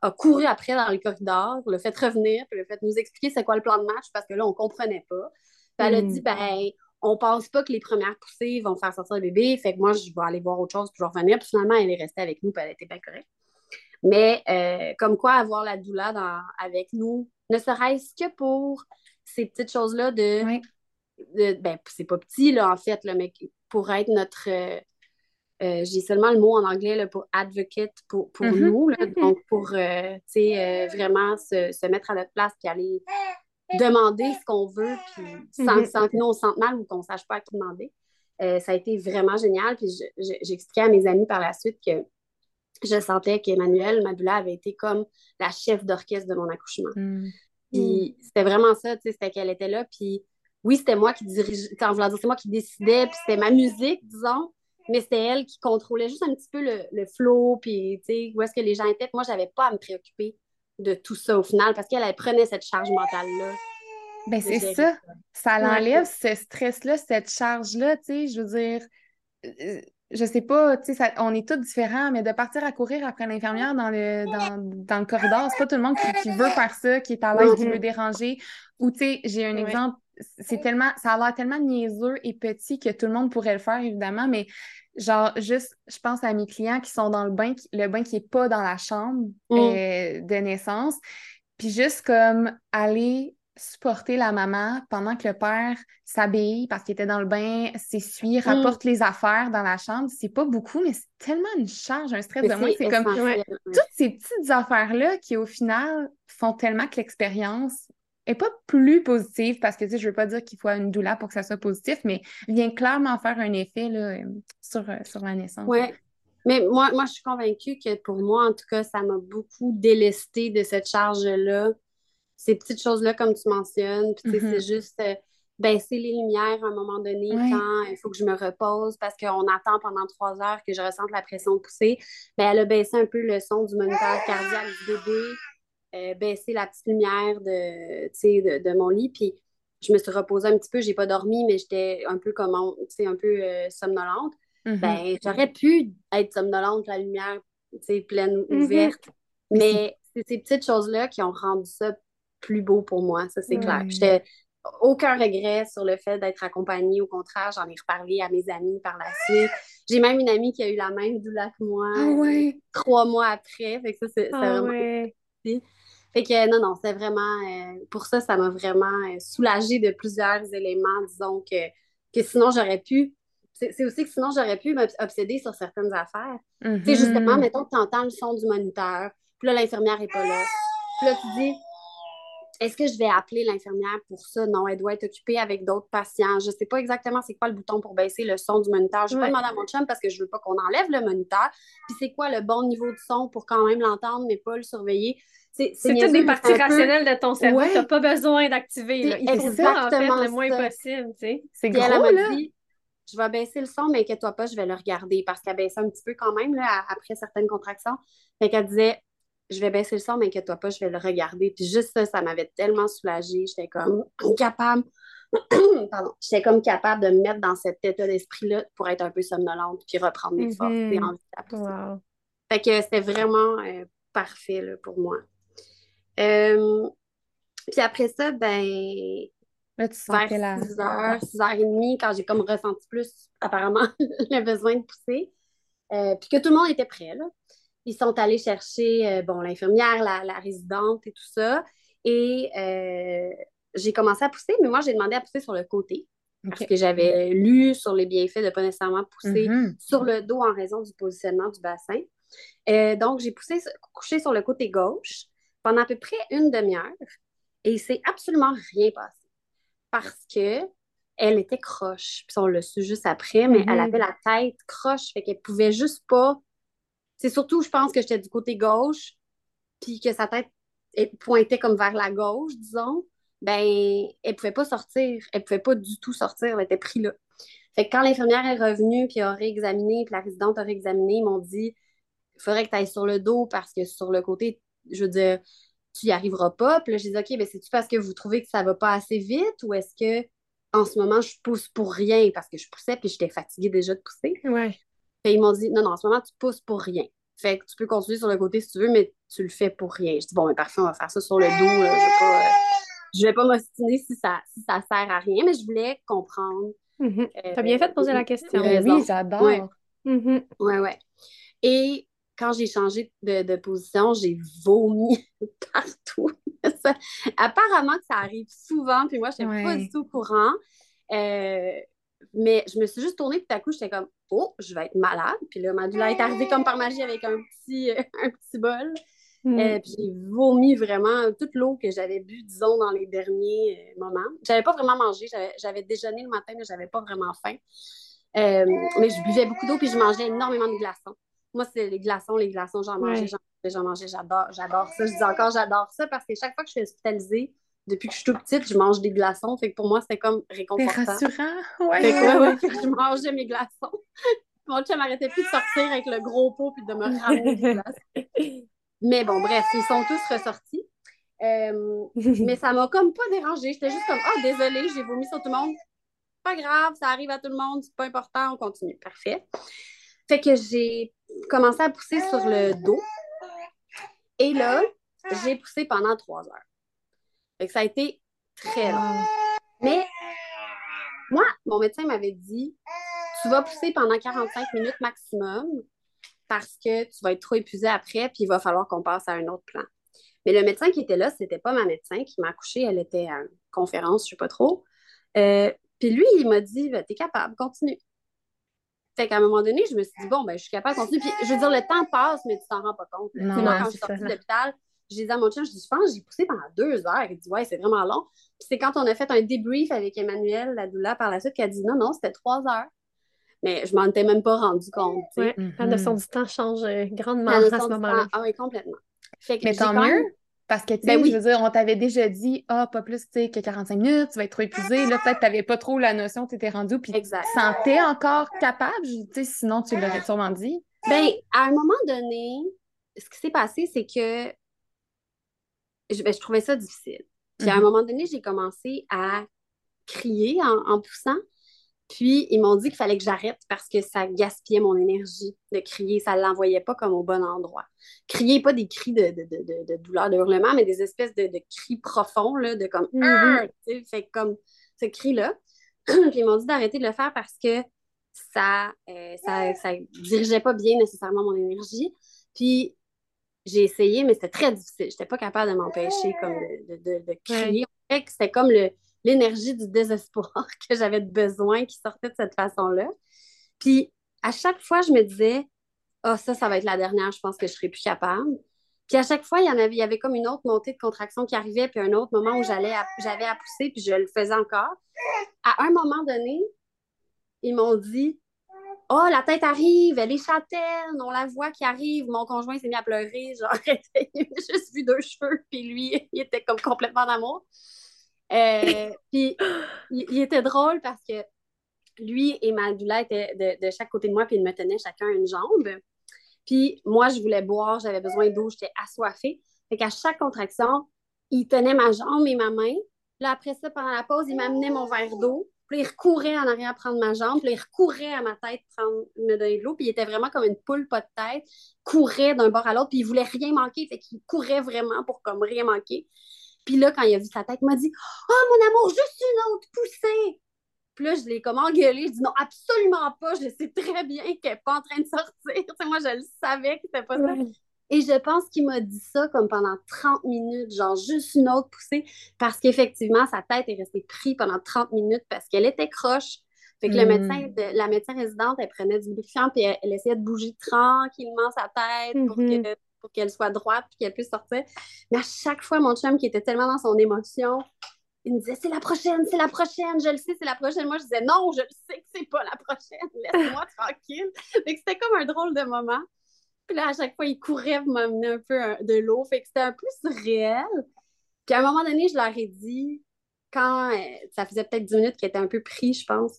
a couru après dans le corridor, le fait revenir, puis le fait nous expliquer c'est quoi le plan de match parce que là, on ne comprenait pas. Puis elle a Mm. dit, ben, on pense pas que les premières poussées vont faire sortir le bébé, fait que moi, je vais aller voir autre chose, puis je vais revenir. Puis finalement, elle est restée avec nous, puis elle était bien correcte. Mais euh, comme quoi, avoir la doula dans, avec nous, ne serait-ce que pour ces petites choses-là de, ben, c'est pas petit, là, en fait, là, mais pour être notre. euh, euh, j'ai seulement le mot en anglais là, pour advocate pour, pour Mhm. nous, là, donc pour euh, euh, vraiment se, se mettre à notre place puis aller demander ce qu'on veut, puis sans, Mhm. sans que nous on se sente mal ou qu'on sache pas à qui demander. Euh, ça a été vraiment génial. Puis je- je- j'ai expliqué à mes amis par la suite que je sentais qu'Emmanuel Madula avait été comme la chef d'orchestre de mon accouchement. Mm. Puis c'était vraiment ça, tu sais, c'était qu'elle était là. Puis oui, c'était moi qui dirigeais, en voulant dire, c'est moi qui décidais, puis c'était ma musique, disons, mais c'était elle qui contrôlait juste un petit peu le, le flow, puis tu sais, où est-ce que les gens étaient. Moi, j'avais pas à me préoccuper de tout ça au final, parce qu'elle elle prenait cette charge mentale-là Ben, c'est ça. Ça l'enlève ce stress-là, cette charge-là, tu sais, je veux dire, euh, je sais pas, tu sais, on est tous différents, mais de partir à courir après l'infirmière dans le, dans, le corridor, c'est pas tout le monde qui, veut faire ça, qui est à l'aise, qui veut mm-hmm. déranger. Ou, tu sais, j'ai un exemple, c'est tellement, ça a l'air tellement niaiseux et petit que tout le monde pourrait le faire, évidemment, mais genre, juste, je pense à mes clients qui sont dans le bain, le bain qui est pas dans la chambre mm. euh, de naissance, puis juste comme aller supporter la maman pendant que le père s'habille parce qu'il était dans le bain, s'essuie, mm. rapporte les affaires dans la chambre. C'est pas beaucoup, mais c'est tellement une charge, un stress de moins. C'est comme toutes ces petites affaires-là qui, au final, font tellement que l'expérience est pas plus positive parce que, tu sais, je veux pas dire qu'il faut une douleur pour que ça soit positif, mais vient clairement faire un effet là, sur, euh, sur la naissance. Oui. Mais moi, moi, je suis convaincue que pour moi, en tout cas, ça m'a beaucoup délesté de cette charge-là ces petites choses-là, comme tu mentionnes. Puis, c'est mm-hmm. juste euh, baisser les lumières à un moment donné quand il faut que je me repose parce qu'on attend pendant trois heures que je ressente la pression poussée. Mais elle a baissé un peu le son du moniteur cardiaque du bébé, euh, baissé la petite lumière de, de, de mon lit. Puis, je me suis reposée un petit peu. J'ai pas dormi, mais j'étais un peu comme, un peu euh, somnolente. Mm-hmm. Ben, j'aurais pu être somnolente, la lumière, pleine, mm-hmm. ouverte. Mais c'est ces petites choses-là qui ont rendu ça plus beau pour moi, ça c'est clair. J'étais aucun regret sur le fait d'être accompagnée. Au contraire, j'en ai reparlé à mes amis par la suite. J'ai même une amie qui a eu la même douleur que moi ah trois mois après. Fait que ça, c'est ah vraiment. Fait que non, non, c'est vraiment. Euh, pour ça, ça m'a vraiment euh, soulagée de plusieurs éléments, disons, que, que sinon j'aurais pu. C'est aussi que sinon j'aurais pu m'obséder sur certaines affaires. Tu sais, justement, mm-hmm. mettons que tu entends le son du moniteur, puis là, l'infirmière n'est pas là. Puis là, tu dis, est-ce que je vais appeler l'infirmière pour ça? Non, elle doit être occupée avec d'autres patients. Je ne sais pas exactement c'est quoi le bouton pour baisser le son du moniteur. Je vais pas demander à mon chum parce que je ne veux pas qu'on enlève le moniteur. Puis c'est quoi le bon niveau de son pour quand même l'entendre, mais pas le surveiller? C'est toutes des parties rationnelles de ton cerveau. Tu n'as pas besoin d'activer. Il faut en fait, le moins possible. C'est gros, elle là. Dit, je vais baisser le son, mais inquiète-toi pas, je vais le regarder parce qu'elle baissait un petit peu quand même là, après certaines contractions. Fait qu'elle disait, je vais baisser le son, mais inquiète-toi pas, je vais le regarder. Puis juste ça, ça m'avait tellement soulagée. J'étais comme capable, pardon, j'étais comme capable de me mettre dans cet état d'esprit-là pour être un peu somnolente, puis reprendre mes forces et mhm. envie Fait que c'était vraiment euh, parfait là, pour moi. Euh, puis après ça, ben, Là, tu vers 6h, 6h30, quand j'ai comme ressenti plus, apparemment, le besoin de pousser, euh, puis que tout le monde était prêt, là. Ils sont allés chercher euh, bon, l'infirmière, la, résidente et tout ça. Et euh, j'ai commencé à pousser, mais moi, j'ai demandé à pousser sur le côté. Parce que j'avais lu sur les bienfaits de ne pas nécessairement pousser mm-hmm. sur le dos en raison du positionnement du bassin. Donc, j'ai poussé, couché sur le côté gauche pendant à peu près une demi-heure et il s'est absolument rien passé parce que elle était croche. Puis on l'a su juste après, mais elle mm-hmm. avait la tête croche, fait qu'elle pouvait juste pas c'est surtout, je pense que j'étais du côté gauche, puis que sa tête pointait comme vers la gauche, disons. Ben, elle pouvait pas sortir. Elle pouvait pas du tout sortir. Elle était prise là. Fait que quand l'infirmière est revenue, puis a réexaminé, puis la résidente a réexaminé, ils m'ont dit il faudrait que tu ailles sur le dos parce que sur le côté, je veux dire, tu n'y arriveras pas. Puis là, j'ai dit OK, ben c'est-tu parce que vous trouvez que ça va pas assez vite ou est-ce que en ce moment, je pousse pour rien parce que je poussais puis j'étais fatiguée déjà de pousser? Ouais. Fait, ils m'ont dit non, non, en ce moment, tu pousses pour rien. Fait que tu peux continuer sur le côté si tu veux, mais tu le fais pour rien. Je dis bon, mais parfait, on va faire ça sur le dos. Je vais pas, euh, vais pas m'ostiner si ça, si ça sert à rien, mais je voulais comprendre. Mm-hmm. Euh, tu as bien fait de poser la question. oui, j'adore. Ouais. Ouais, ouais. Et quand j'ai changé de, position, j'ai vomi partout. apparemment que ça arrive souvent, puis moi, je n'étais pas du tout au courant. Euh, mais je me suis juste tournée, puis tout à coup, j'étais comme, oh, je vais être malade. Puis là, ma douleur est arrivée comme par magie avec un petit, un petit bol. Mm. Euh, puis j'ai vomi vraiment toute l'eau que j'avais bu, disons, dans les derniers euh, moments. J'avais pas vraiment mangé. J'avais déjeuné le matin, mais j'avais pas vraiment faim. Mais je buvais beaucoup d'eau, puis je mangeais énormément de glaçons. Moi, c'est les glaçons, les glaçons, j'en mangeais, j'en mangeais, j'adore, j'adore ça. Je dis encore, j'adore ça parce que chaque fois que je suis hospitalisée, depuis que je suis toute petite, je mange des glaçons. Fait que pour moi, c'était comme réconfortant. C'est rassurant. Ouais. Fait que, ouais, je mangeais mes glaçons. Mon chum m'arrêtait plus de sortir avec le gros pot puis de me ramener des glaçons. Mais bon, bref, ils sont tous ressortis. Euh, mais ça m'a comme pas dérangé. J'étais juste comme, ah, oh, désolée, j'ai vomi sur tout le monde. Pas grave, ça arrive à tout le monde, c'est pas important, on continue. Parfait. Fait que j'ai commencé à pousser sur le dos. Et là, j'ai poussé pendant trois heures. Fait que ça a été très long. Mais moi, mon médecin m'avait dit tu vas pousser pendant 45 minutes maximum parce que tu vas être trop épuisé après, puis il va falloir qu'on passe à un autre plan. Mais le médecin qui était là, c'était pas ma médecin qui m'a accouchée, elle était à une conférence, je sais pas trop. Euh, puis lui, il m'a dit ben, T'es capable, continue. Fait qu'à un moment donné, je me suis dit Bon, ben, je suis capable de continuer. Puis je veux dire, le temps passe, mais tu t'en rends pas compte. Non, quand je suis sortie de l'hôpital, j'ai dit à mon chien, je dis, je pense j'ai poussé pendant deux heures. Il dit, ouais, c'est vraiment long. Puis c'est quand on a fait un débrief avec Emmanuel, la doula, par la suite, qui a dit, non, non, c'était trois heures. Mais je m'en étais même pas rendu compte. Oui, la notion du temps change euh, grandement à ce moment-là. Ah oui, complètement. mais tant mieux. Parce que, tu sais, ben je veux dire, on t'avait déjà dit, ah, pas plus, tu sais, que 45 minutes, tu vas être trop épuisé. Là, peut-être que tu n'avais pas trop la notion, tu étais rendu, puis tu sentais encore capable, tu sais, sinon tu l'aurais sûrement dit. Ben, à un moment donné, ce qui s'est passé, c'est que je, ben, je, trouvais ça difficile. Puis à un mhm. moment donné, j'ai commencé à crier en, poussant. Puis ils m'ont dit qu'il fallait que j'arrête parce que ça gaspillait mon énergie de crier. Ça ne l'envoyait pas comme au bon endroit. Crier, pas des cris de, de, douleur, de hurlement, mais des espèces de, cris profonds, là, de comme. Mm Fait comme ce cri-là. Puis ils m'ont dit d'arrêter de le faire parce que ça, euh, ça, ça dirigeait pas bien nécessairement mon énergie. Puis j'ai essayé, mais c'était très difficile. Je n'étais pas capable de m'empêcher comme de, crier. C'était comme l'énergie du désespoir que j'avais besoin qui sortait de cette façon-là. Puis à chaque fois, je me disais, oh, ça, ça va être la dernière, je pense que je serai plus capable. Puis à chaque fois, il y, en avait, il y avait comme une autre montée de contraction qui arrivait, puis un autre moment où j'allais j'avais à pousser, puis je le faisais encore. À un moment donné, ils m'ont dit, Oh, la tête arrive, elle est châtaine, on la voit qui arrive. Mon conjoint s'est mis à pleurer, genre, il juste vu deux cheveux, puis lui, il était comme complètement d'amour. Euh, puis il, était drôle parce que lui et ma doula étaient de, chaque côté de moi, puis ils me tenaient chacun une jambe. Puis moi, je voulais boire, j'avais besoin d'eau, j'étais assoiffée. Fait qu'à chaque contraction, il tenait ma jambe et ma main. Là, après ça, pendant la pause, il m'amenait mon verre d'eau. Puis il recourait en arrière prendre ma jambe, puis il recourait à ma tête prendre, me donner de l'eau, puis il était vraiment comme une poule pas de tête, courait d'un bord à l'autre, puis il voulait rien manquer, fait qu'il courait vraiment pour comme rien manquer. Puis là, quand il a vu sa tête, il m'a dit Oh mon amour, juste une autre poussée! Puis là, je l'ai comme engueulé. Je dis non, absolument pas. Je sais très bien qu'elle n'est pas en train de sortir. moi, je le savais que c'était pas ça. Et je pense qu'il m'a dit ça comme pendant 30 minutes, genre juste une autre poussée, parce qu'effectivement, sa tête est restée prise pendant 30 minutes parce qu'elle était croche. Fait que le hmm. médecin la médecin résidente, elle prenait du lubrifiant puis elle, essayait de bouger tranquillement sa tête pour mm-hmm. qu'elle soit droite puis qu'elle puisse sortir. Mais à chaque fois, mon chum qui était tellement dans son émotion, il me disait c'est la prochaine, c'est la prochaine, je le sais, c'est la prochaine. Moi, je disais non, je le sais que c'est pas la prochaine, laisse-moi tranquille. Fait c'était comme un drôle de moment. Puis là, à chaque fois, il courait pour m'amener un peu de l'eau. Fait que c'était un peu surréel. Puis à un moment donné, je leur ai dit, quand euh, ça faisait peut-être 10 minutes qu'il était un peu pris, je pense,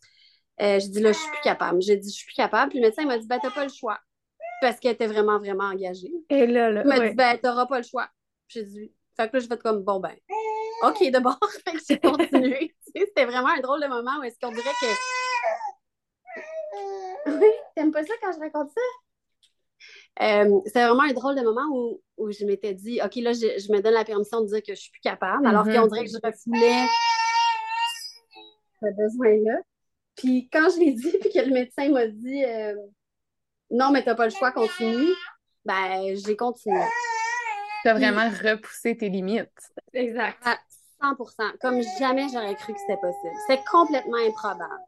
euh, je dis là, je suis plus capable. J'ai dit, je suis plus capable. Puis le médecin m'a dit, ben, t'as pas le choix. Parce qu'elle était vraiment, vraiment engagée. Et là, là. Il m'a dit, ben, t'auras pas le choix. J'ai dit, fait que là, je vais être comme, bon, ben, OK, d'abord. fait que j'ai continué. C'était vraiment un drôle de moment où est-ce qu'on dirait que. Oui, t'aimes pas ça quand je raconte ça? Euh, c'était vraiment un drôle de moment où, où je m'étais dit, OK, là, je, je, me donne la permission de dire que je suis plus capable, alors mm-hmm. qu'on dirait que je refoulais ce besoin-là. Puis quand je l'ai dit, puis que le médecin m'a dit, euh, non, mais t'as pas le choix, continue, ben, j'ai continué. T'as vraiment repoussé tes limites. Exact. À 100 Comme jamais j'aurais cru que c'était possible. C'est complètement improbable.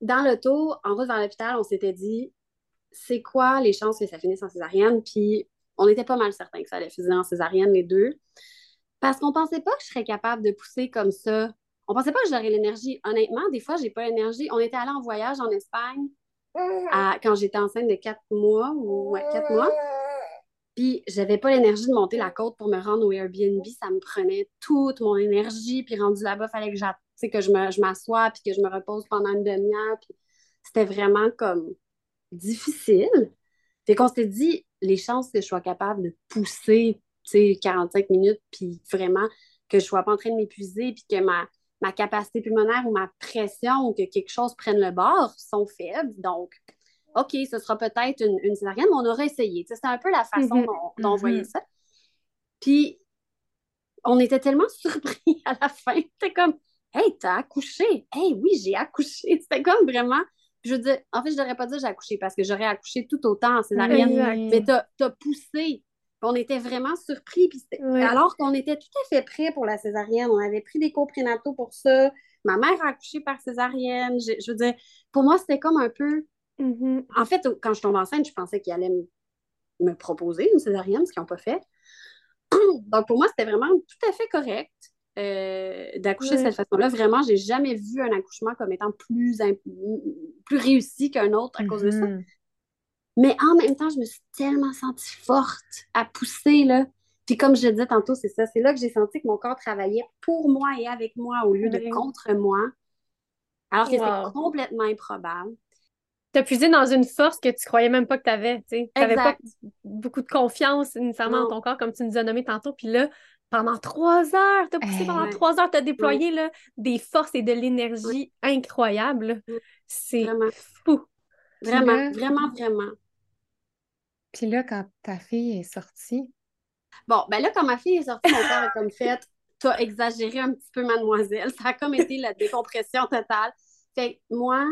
Dans l'auto, en route vers l'hôpital, on s'était dit, c'est quoi les chances que ça finisse en césarienne? Puis on était pas mal certain que ça allait finir en césarienne, les deux. Parce qu'on pensait pas que je serais capable de pousser comme ça. On pensait pas que j'aurais l'énergie. Honnêtement, des fois, j'ai pas l'énergie. On était allé en voyage en Espagne quand j'étais enceinte de quatre mois ou quatre mois. Puis j'avais pas l'énergie de monter la côte pour me rendre au Airbnb. Ça me prenait toute mon énergie. Puis rendu là-bas, il fallait que, que je m'assoie puis que je me repose pendant une demi-heure. Puis c'était vraiment comme difficile. Fait qu'on s'était dit, les chances que je sois capable de pousser 45 minutes, puis vraiment que je sois pas en train de m'épuiser, puis que ma, ma capacité pulmonaire ou ma pression ou que quelque chose prenne le bord sont faibles. Donc, OK, ce sera peut-être une, une césarienne, mais on aurait essayé. C'était un peu la façon mm-hmm. dont, on voyait mm-hmm. ça. Puis, on était tellement surpris à la fin. C'était comme, hey, t'as accouché. Hey, oui, j'ai accouché. C'était comme vraiment. Je veux dire, en fait, je devrais pas dire j'ai accouché parce que j'aurais accouché tout autant en césarienne. Mais t'as as poussé. On était vraiment surpris. Puis Alors qu'on était tout à fait prêts pour la césarienne. On avait pris des cours prénataux pour ça. Ma mère a accouché par césarienne. Je, je veux dire, pour moi, c'était comme un peu Mm-hmm. En fait, quand je tombe enceinte, je pensais qu'ils allaient me, proposer une césarienne, ce qu'ils n'ont pas fait. Donc, pour moi, c'était vraiment tout à fait correct euh, d'accoucher de cette façon-là. Vraiment, j'ai jamais vu un accouchement comme étant plus, plus réussi qu'un autre à cause de ça. Mais en même temps, je me suis tellement sentie forte à pousser, là. Puis comme je le disais tantôt, c'est ça. C'est là que j'ai senti que mon corps travaillait pour moi et avec moi au lieu de contre moi. Alors que c'était complètement improbable t'as puisé dans une force que tu croyais même pas que tu avais. Tu n'avais pas beaucoup de confiance nécessairement dans ton corps, comme tu nous as nommé tantôt. Puis là, pendant trois heures, tu as poussé pendant trois heures, tu as déployé là, des forces et de l'énergie incroyables. C'est fou. Vraiment, vraiment, vraiment. Puis là, quand ta fille est sortie? Bon, ben là, quand ma fille est sortie, mon corps est comme fait. Tu as exagéré un petit peu, mademoiselle. Ça a comme été la décompression totale. Fait moi,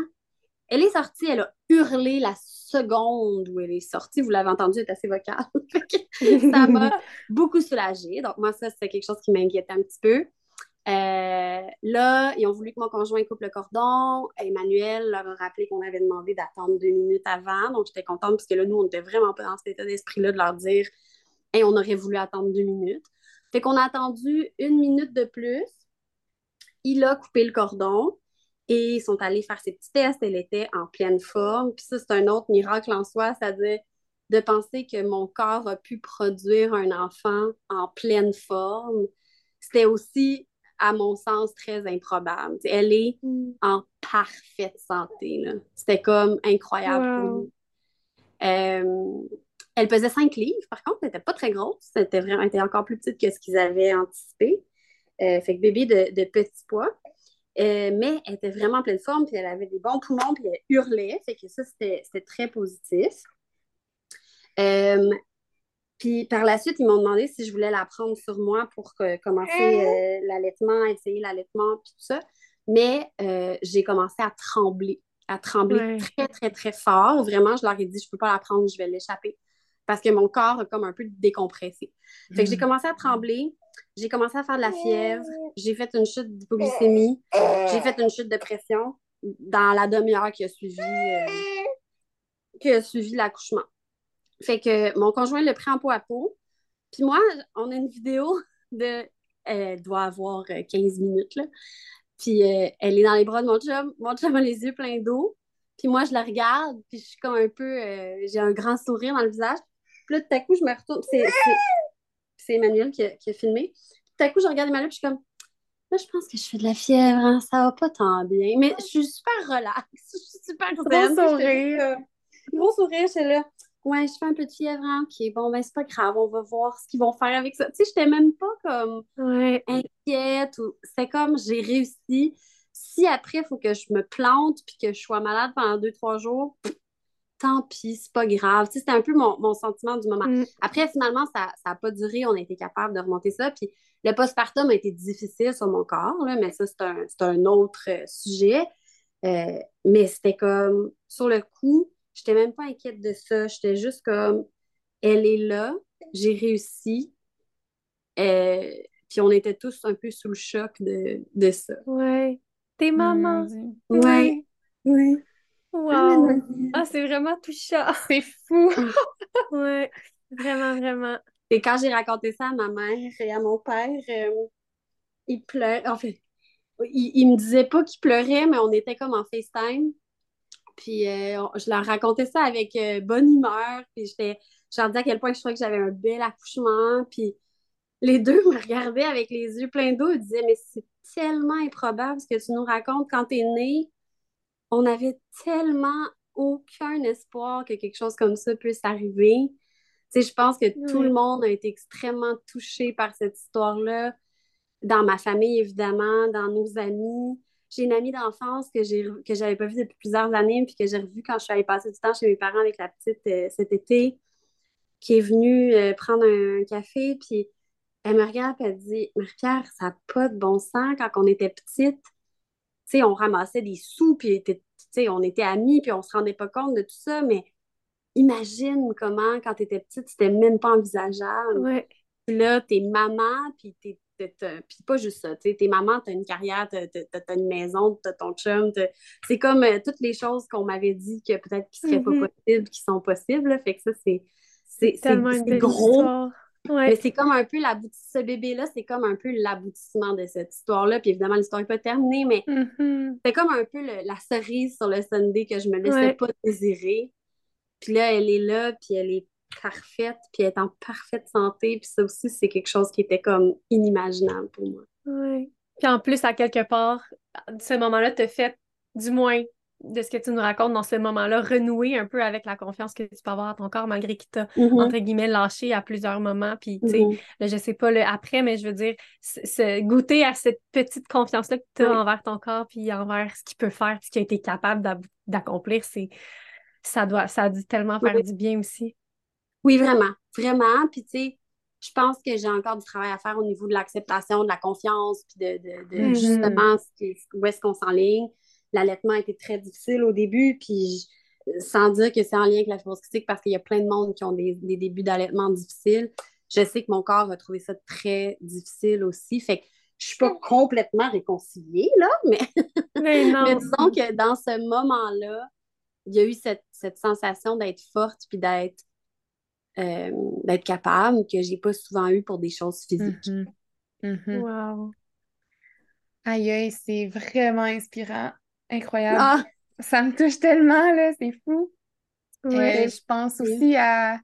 elle est sortie, elle a hurlé la seconde où elle est sortie. Vous l'avez entendu, elle est assez vocale. ça m'a beaucoup soulagée. Donc, moi, ça, c'est quelque chose qui m'inquiétait un petit peu. Euh, là, ils ont voulu que mon conjoint coupe le cordon. Emmanuel leur a rappelé qu'on avait demandé d'attendre deux minutes avant. Donc, j'étais contente parce que là, nous, on n'était vraiment pas dans cet état d'esprit-là de leur dire et on aurait voulu attendre deux minutes. Fait qu'on a attendu une minute de plus. Il a coupé le cordon et ils sont allés faire ces petits tests. Elle était en pleine forme. Puis ça, c'est un autre miracle en soi, c'est-à-dire de penser que mon corps a pu produire un enfant en pleine forme. C'était aussi, à mon sens, très improbable. Elle est mm. en parfaite santé. C'était comme incroyable euh, elle pesait 5 livres, par contre, elle n'était pas très grosse. Vraiment, elle était encore plus petite que ce qu'ils avaient anticipé. Euh, fait que bébé de, de petit poids. Euh, mais elle était vraiment en pleine forme, puis elle avait des bons poumons, puis elle hurlait. Fait que ça, c'était très positif. Euh, puis par la suite, ils m'ont demandé si je voulais la prendre sur moi pour commencer euh, l'allaitement, essayer l'allaitement, puis tout ça. Mais j'ai commencé à trembler, à trembler très, très, très fort. Vraiment, je leur ai dit, je ne peux pas la prendre, je vais l'échapper. Parce que mon corps a comme un peu décompressé. Fait que j'ai mm. commencé à trembler. J'ai commencé à faire de la fièvre, j'ai fait une chute d'hypoglycémie, j'ai fait une chute de pression dans la demi-heure qui a suivi, euh, qui a suivi l'accouchement. Fait que mon conjoint le pris en peau à peau. Puis moi, on a une vidéo de. Elle doit avoir 15 euh, minutes, là. Puis euh, elle est dans les bras de mon chum. Mon chum a les yeux pleins d'eau. Puis moi, je la regarde, puis je suis comme un peu. j'ai un grand sourire dans le visage. Puis là, tout à coup, je me retourne. C'est c'est Emmanuel qui a, filmé. Tout à coup, je regarde Emmanuel, puis je suis comme, là, je pense que je fais de la fièvre, hein, ça va pas tant bien. Mais je suis super relax, je suis super. Gros sourire. Gros sourire, c'est là. Ouais, je fais un peu de fièvre, hein, ok, bon, ben c'est pas grave, on va voir ce qu'ils vont faire avec ça. Tu sais, j'étais même pas comme inquiète ou c'est comme j'ai réussi. Si après, il faut que je me plante puis que je sois malade pendant deux, trois jours, tant pis, c'est pas grave. c'était un peu mon, sentiment du moment. Mm. Après, finalement, ça n'a pas duré. On a été capable de remonter ça. Puis le postpartum a été difficile sur mon corps, mais ça, c'est un, autre euh, sujet. Euh, mais c'était comme, sur le coup, je n'étais même pas inquiète de ça. J'étais juste comme, elle est là, j'ai réussi. Euh, puis on était tous un peu sous le choc de, de ça. Ouais. T'es maman. Oui. Oui. Wow! Ah, c'est vraiment touchant. C'est fou. ouais, vraiment, vraiment. Et quand j'ai raconté ça à ma mère et à mon père, euh, ils pleuraient. En fait, ils, me disaient pas qu'ils pleuraient, mais on était comme en FaceTime. Puis euh, je leur racontais ça avec euh, bonne humeur. Puis j'étais, je leur disais à quel point je trouvais que j'avais un bel accouchement. Puis les deux me regardaient avec les yeux pleins d'eau. Ils disaient Mais c'est tellement improbable ce que tu nous racontes quand tu es née on avait tellement aucun espoir que quelque chose comme ça puisse arriver. sais, je pense que tout le monde a été extrêmement touché par cette histoire-là. Dans ma famille, évidemment, dans nos amis. J'ai une amie d'enfance que j'ai que j'avais pas vue depuis plusieurs années, puis que j'ai revue quand je suis allée passer du temps chez mes parents avec la petite euh, cet été, qui est venue euh, prendre un, café, puis elle me regarde et elle dit Marie-Pierre, ça n'a pas de bon sens quand on était petite. Tu sais, on ramassait des sous, puis on était amis, puis on se rendait pas compte de tout ça, mais imagine comment, quand tu étais petite, c'était même pas envisageable. Ouais. Puis là, t'es maman, puis t'es puis pas juste ça, tu sais, t'es maman, t'as une carrière, t'as as, une maison, t'as ton chum, c'est comme euh, toutes les choses qu'on m'avait dit que peut-être qui seraient pas mm-hmm. possibles, qui sont possibles, fait que ça, c'est c'est gros. Mais c'est comme un peu l'aboutissement, ce bébé-là, c'est comme un peu l'aboutissement de cette histoire-là. Puis évidemment, l'histoire n'est pas terminée, mais mm-hmm. c'est comme un peu la cerise sur le Sunday que je me laissais pas désirer. Puis là, elle est là, puis elle est parfaite, puis est en parfaite santé. Puis ça aussi, c'est quelque chose qui était comme inimaginable pour moi. Oui. Puis en plus, à quelque part, ce moment-là te fait, du moins de ce que tu nous racontes dans ce moment-là, renouer un peu avec la confiance que tu peux avoir à ton corps, malgré qu'il t'a, mm-hmm. entre guillemets, lâché à plusieurs moments. Puis, tu sais, mm-hmm. je sais pas le après, mais je veux dire, se goûter à cette petite confiance-là que tu as envers ton corps, puis envers ce qu'il peut faire, ce qu'il a été capable d'accomplir, c'est ça doit ça a dû tellement faire du bien aussi. Oui, vraiment, vraiment. Puis, tu sais, je pense que j'ai encore du travail à faire au niveau de l'acceptation, de la confiance, puis de, de, mm-hmm. justement où est-ce qu'on s'enligne l'allaitement a été très difficile au début, puis sans dire que c'est en lien avec la fibrose parce qu'il y a plein de monde qui ont des, débuts d'allaitement difficiles. Je sais que mon corps a trouvé ça très difficile aussi. Fait que je suis pas complètement réconciliée, là, mais, mais, disons que dans ce moment-là, il y a eu cette, sensation d'être forte puis d'être euh, d'être capable que j'ai pas souvent eu pour des choses physiques. Mm-hmm. Mm-hmm. Wow. Aïe, aïe, c'est vraiment inspirant. Incroyable. Ah! Ça me touche tellement, là, c'est fou. Ouais. je pense aussi à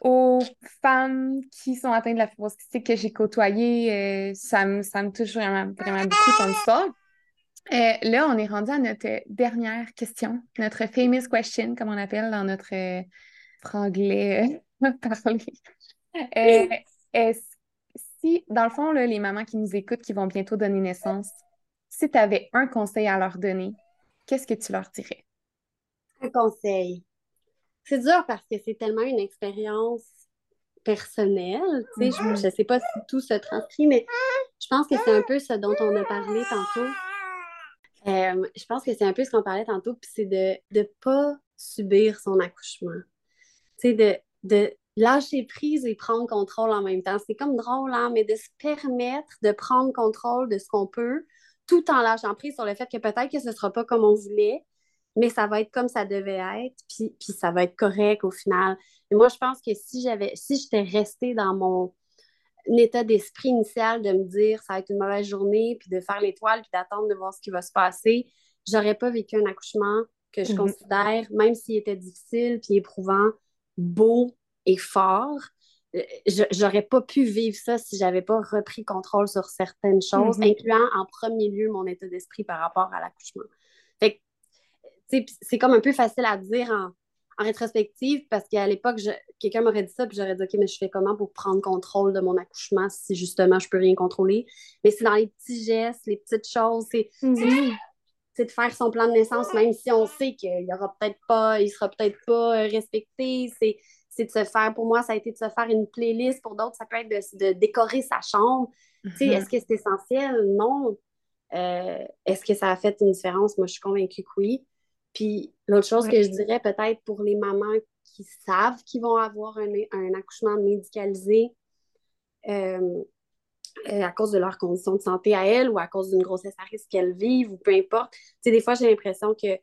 aux femmes qui sont atteintes de la fibrose cystique que j'ai côtoyées. Euh, ça, me, ça me touche vraiment, vraiment beaucoup ton histoire. Euh, là, on est rendu à notre dernière question, notre famous question, comme on appelle dans notre euh, franglais parlé. si, dans le fond, là, les mamans qui nous écoutent, qui vont bientôt donner naissance, si tu avais un conseil à leur donner, qu'est-ce que tu leur dirais? Un conseil. C'est dur parce que c'est tellement une expérience personnelle. je ne mm-hmm. sais pas si tout se transcrit, mais je pense que c'est un peu ce dont on a parlé tantôt. Euh, je pense que c'est un peu ce qu'on parlait tantôt, puis c'est de ne pas subir son accouchement. De, de lâcher prise et prendre contrôle en même temps. C'est comme drôle, hein, mais de se permettre de prendre contrôle de ce qu'on peut, tout en lâchant prise sur le fait que peut-être que ce ne sera pas comme on voulait, mais ça va être comme ça devait être, puis, puis ça va être correct au final. Et moi, je pense que si j'avais, si j'étais restée dans mon état d'esprit initial de me dire ça va être une mauvaise journée, puis de faire l'étoile, puis d'attendre de voir ce qui va se passer, j'aurais pas vécu un accouchement que je mhm. considère, même s'il était difficile, puis éprouvant, beau et fort, euh, j'aurais pas pu vivre ça si j'avais pas repris contrôle sur certaines choses, mhm. incluant en premier lieu mon état d'esprit par rapport à l'accouchement. C'est comme un peu facile à dire en, rétrospective parce qu'à l'époque, quelqu'un m'aurait dit ça, puis j'aurais dit OK, mais je fais comment pour prendre contrôle de mon accouchement si justement je peux rien contrôler? Mais c'est dans les petits gestes, les petites choses, c'est mhm. De faire son plan de naissance, même si on sait qu'il y aura peut-être pas, il sera peut-être pas euh, respecté. C'est c'est de se faire, pour moi, ça a été de se faire une playlist. Pour d'autres, ça peut être de, décorer sa chambre. Mhm. Est-ce que c'est essentiel? Non. Euh, est-ce que ça a fait une différence? Moi, je suis convaincue que oui. Puis l'autre chose que je dirais peut-être pour les mamans qui savent qu'ils vont avoir un, accouchement médicalisé euh, euh, à cause de leurs conditions de santé à elles ou à cause d'une grossesse à risque qu'elles vivent ou peu importe. Tu sais, des fois, j'ai l'impression que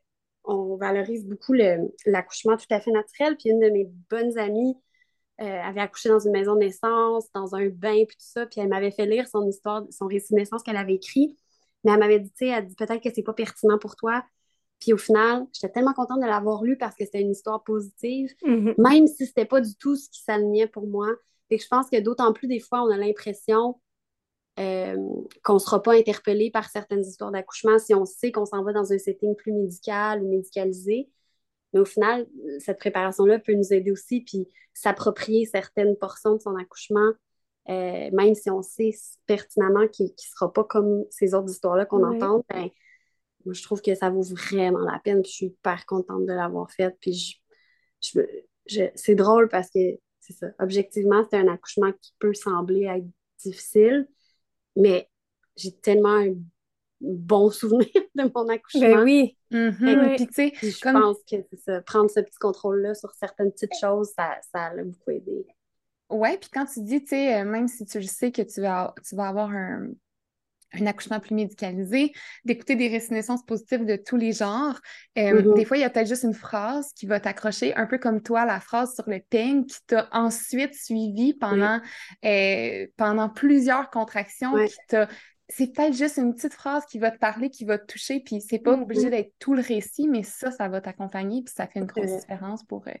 on valorise beaucoup l'accouchement tout à fait naturel. Puis une de mes bonnes amies euh, avait accouché dans une maison de naissance, dans un bain, puis tout ça. Puis elle m'avait fait lire son histoire, son récit de naissance qu'elle avait écrit. Mais elle m'avait dit, tu sais, elle dit peut-être que c'est pas pertinent pour toi. Puis au final, j'étais tellement contente de l'avoir lu parce que c'était une histoire positive, mm-hmm. même si c'était pas du tout ce qui s'alignait pour moi. Et je pense que d'autant plus des fois, on a l'impression euh, qu'on ne sera pas interpellé par certaines histoires d'accouchement si on sait qu'on s'en va dans un setting plus médical ou médicalisé. Mais au final, cette préparation-là peut nous aider aussi, puis s'approprier certaines portions de son accouchement, euh, même si on sait pertinemment qu'il ne sera pas comme ces autres histoires-là qu'on entend, ben, moi, je trouve que ça vaut vraiment la peine. Puis je suis hyper contente de l'avoir faite. Puis je, je, c'est drôle parce que, c'est ça, objectivement, c'est un accouchement qui peut sembler être difficile, mais j'ai tellement un bon souvenir de mon accouchement. Ben oui. Mm-hmm. Puis, tu sais, je pense que ça, prendre ce petit contrôle-là sur certaines petites choses, ça, ça a beaucoup aidé. Ouais, puis quand tu dis, tu sais, euh, même si tu le sais que tu vas, tu vas avoir un, un accouchement plus médicalisé, d'écouter des récits naissances positives de tous les genres. Euh, mm-hmm. Des fois, il y a peut-être juste une phrase qui va t'accrocher, un peu comme toi, la phrase sur le peigne qui t'a ensuite suivi pendant, euh, pendant plusieurs contractions, qui t'a c'est peut-être juste une petite phrase qui va te parler, qui va te toucher, puis c'est pas obligé mm-hmm. d'être tout le récit, mais ça, ça va t'accompagner, puis ça fait une grosse différence pour, euh,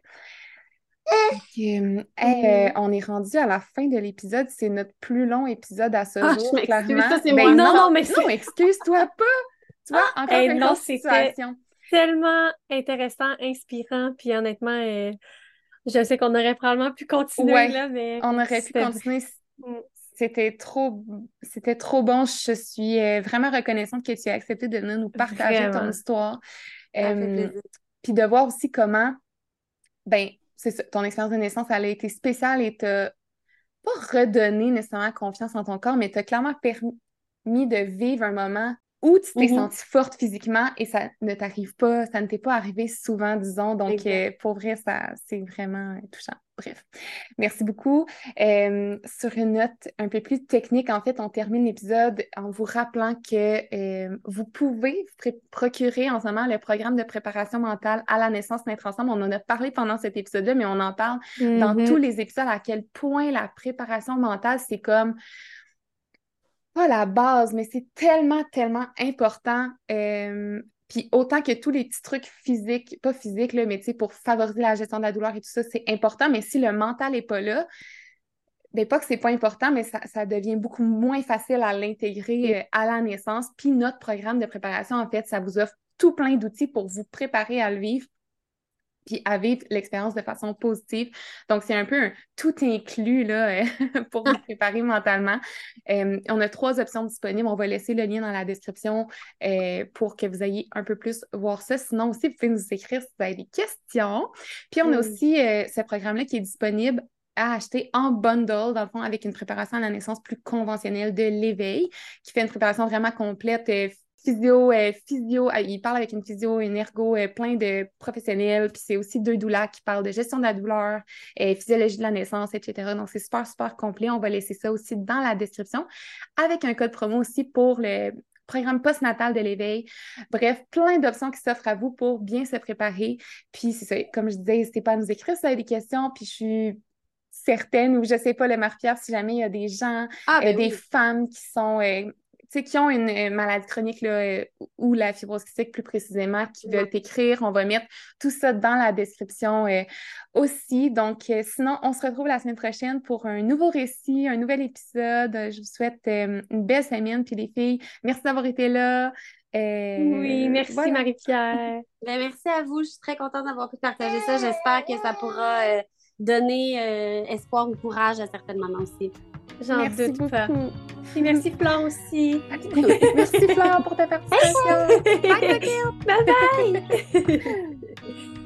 euh, mm-hmm. on est rendu à la fin de l'épisode. C'est notre plus long épisode à ce ah, jour, clairement. Ça, ben non, non, mais non, excuse-toi pas. Tu vois, ah, encore une autre situation. Tellement intéressant, inspirant, puis honnêtement, euh, je sais qu'on aurait probablement pu continuer là, mais on aurait pu continuer. Mm. C'était trop, c'était trop bon. Je suis euh, vraiment reconnaissante que tu aies accepté de venir nous partager ton histoire. Puis de voir aussi comment, ben, c'est ton expérience de naissance, elle a été spéciale et t'a pas redonné nécessairement confiance en ton corps, mais t'a clairement permis de vivre un moment où tu t'es mm-hmm. sentie forte physiquement et ça ne t'arrive pas, ça ne t'est pas arrivé souvent, disons. Donc, euh, pour vrai, ça, c'est vraiment touchant. Bref, merci beaucoup. Euh, sur une note un peu plus technique, en fait, on termine l'épisode en vous rappelant que euh, vous pouvez procurer en ce moment le programme de préparation mentale à la naissance Naître Ensemble. On en a parlé pendant cet épisode-là, mais on en parle dans mm-hmm. tous les épisodes à quel point la préparation mentale, c'est comme pas la base, mais c'est tellement, tellement important. Euh, puis autant que tous les petits trucs physiques, pas physiques, là, mais tu sais, pour favoriser la gestion de la douleur et tout ça, c'est important. Mais si le mental n'est pas là, ben pas que c'est pas important, mais ça, devient beaucoup moins facile à l'intégrer euh, à la naissance. Puis notre programme de préparation, en fait, ça vous offre tout plein d'outils pour vous préparer à le vivre puis à vivre l'expérience de façon positive. Donc, c'est un peu un tout inclus là, pour vous préparer mentalement. Euh, on a trois options disponibles. On va laisser le lien dans la description euh, pour que vous ayez un peu plus voir ça. Sinon aussi, vous pouvez nous écrire si vous avez des questions. Puis, on a aussi euh, ce programme-là qui est disponible à acheter en bundle, dans le fond, avec une préparation à la naissance plus conventionnelle de l'éveil, qui fait une préparation vraiment complète, physio, euh, physio, euh, il parle avec une physio, une ergo, euh, plein de professionnels. Puis c'est aussi deux doulas qui parlent de gestion de la douleur, physiologie de la naissance, etc. Donc c'est super, super complet. On va laisser ça aussi dans la description avec un code promo aussi pour le programme postnatal de l'éveil. Bref, plein d'options qui s'offrent à vous pour bien se préparer. Puis c'est ça, comme je disais, n'hésitez pas à nous écrire si vous avez des questions. Puis je suis certaine, ou je sais pas, le Marie-Pierre, si jamais il y a des gens, ah, ben des femmes qui sont qui ont une euh, maladie chronique là, euh, ou la fibrose cystique plus précisément, qui veulent t'écrire, on va mettre tout ça dans la description euh, aussi. Donc, sinon, on se retrouve la semaine prochaine pour un nouveau récit, un nouvel épisode. Je vous souhaite une belle semaine. Puis les filles, merci d'avoir été là. oui, merci Marie-Pierre. Ben, merci à vous. Je suis très contente d'avoir pu partager ça. J'espère que ça pourra donner espoir ou courage à certaines mamans aussi. J'en doute pas. Et merci Flore aussi. merci Flore pour ta participation. bye bye.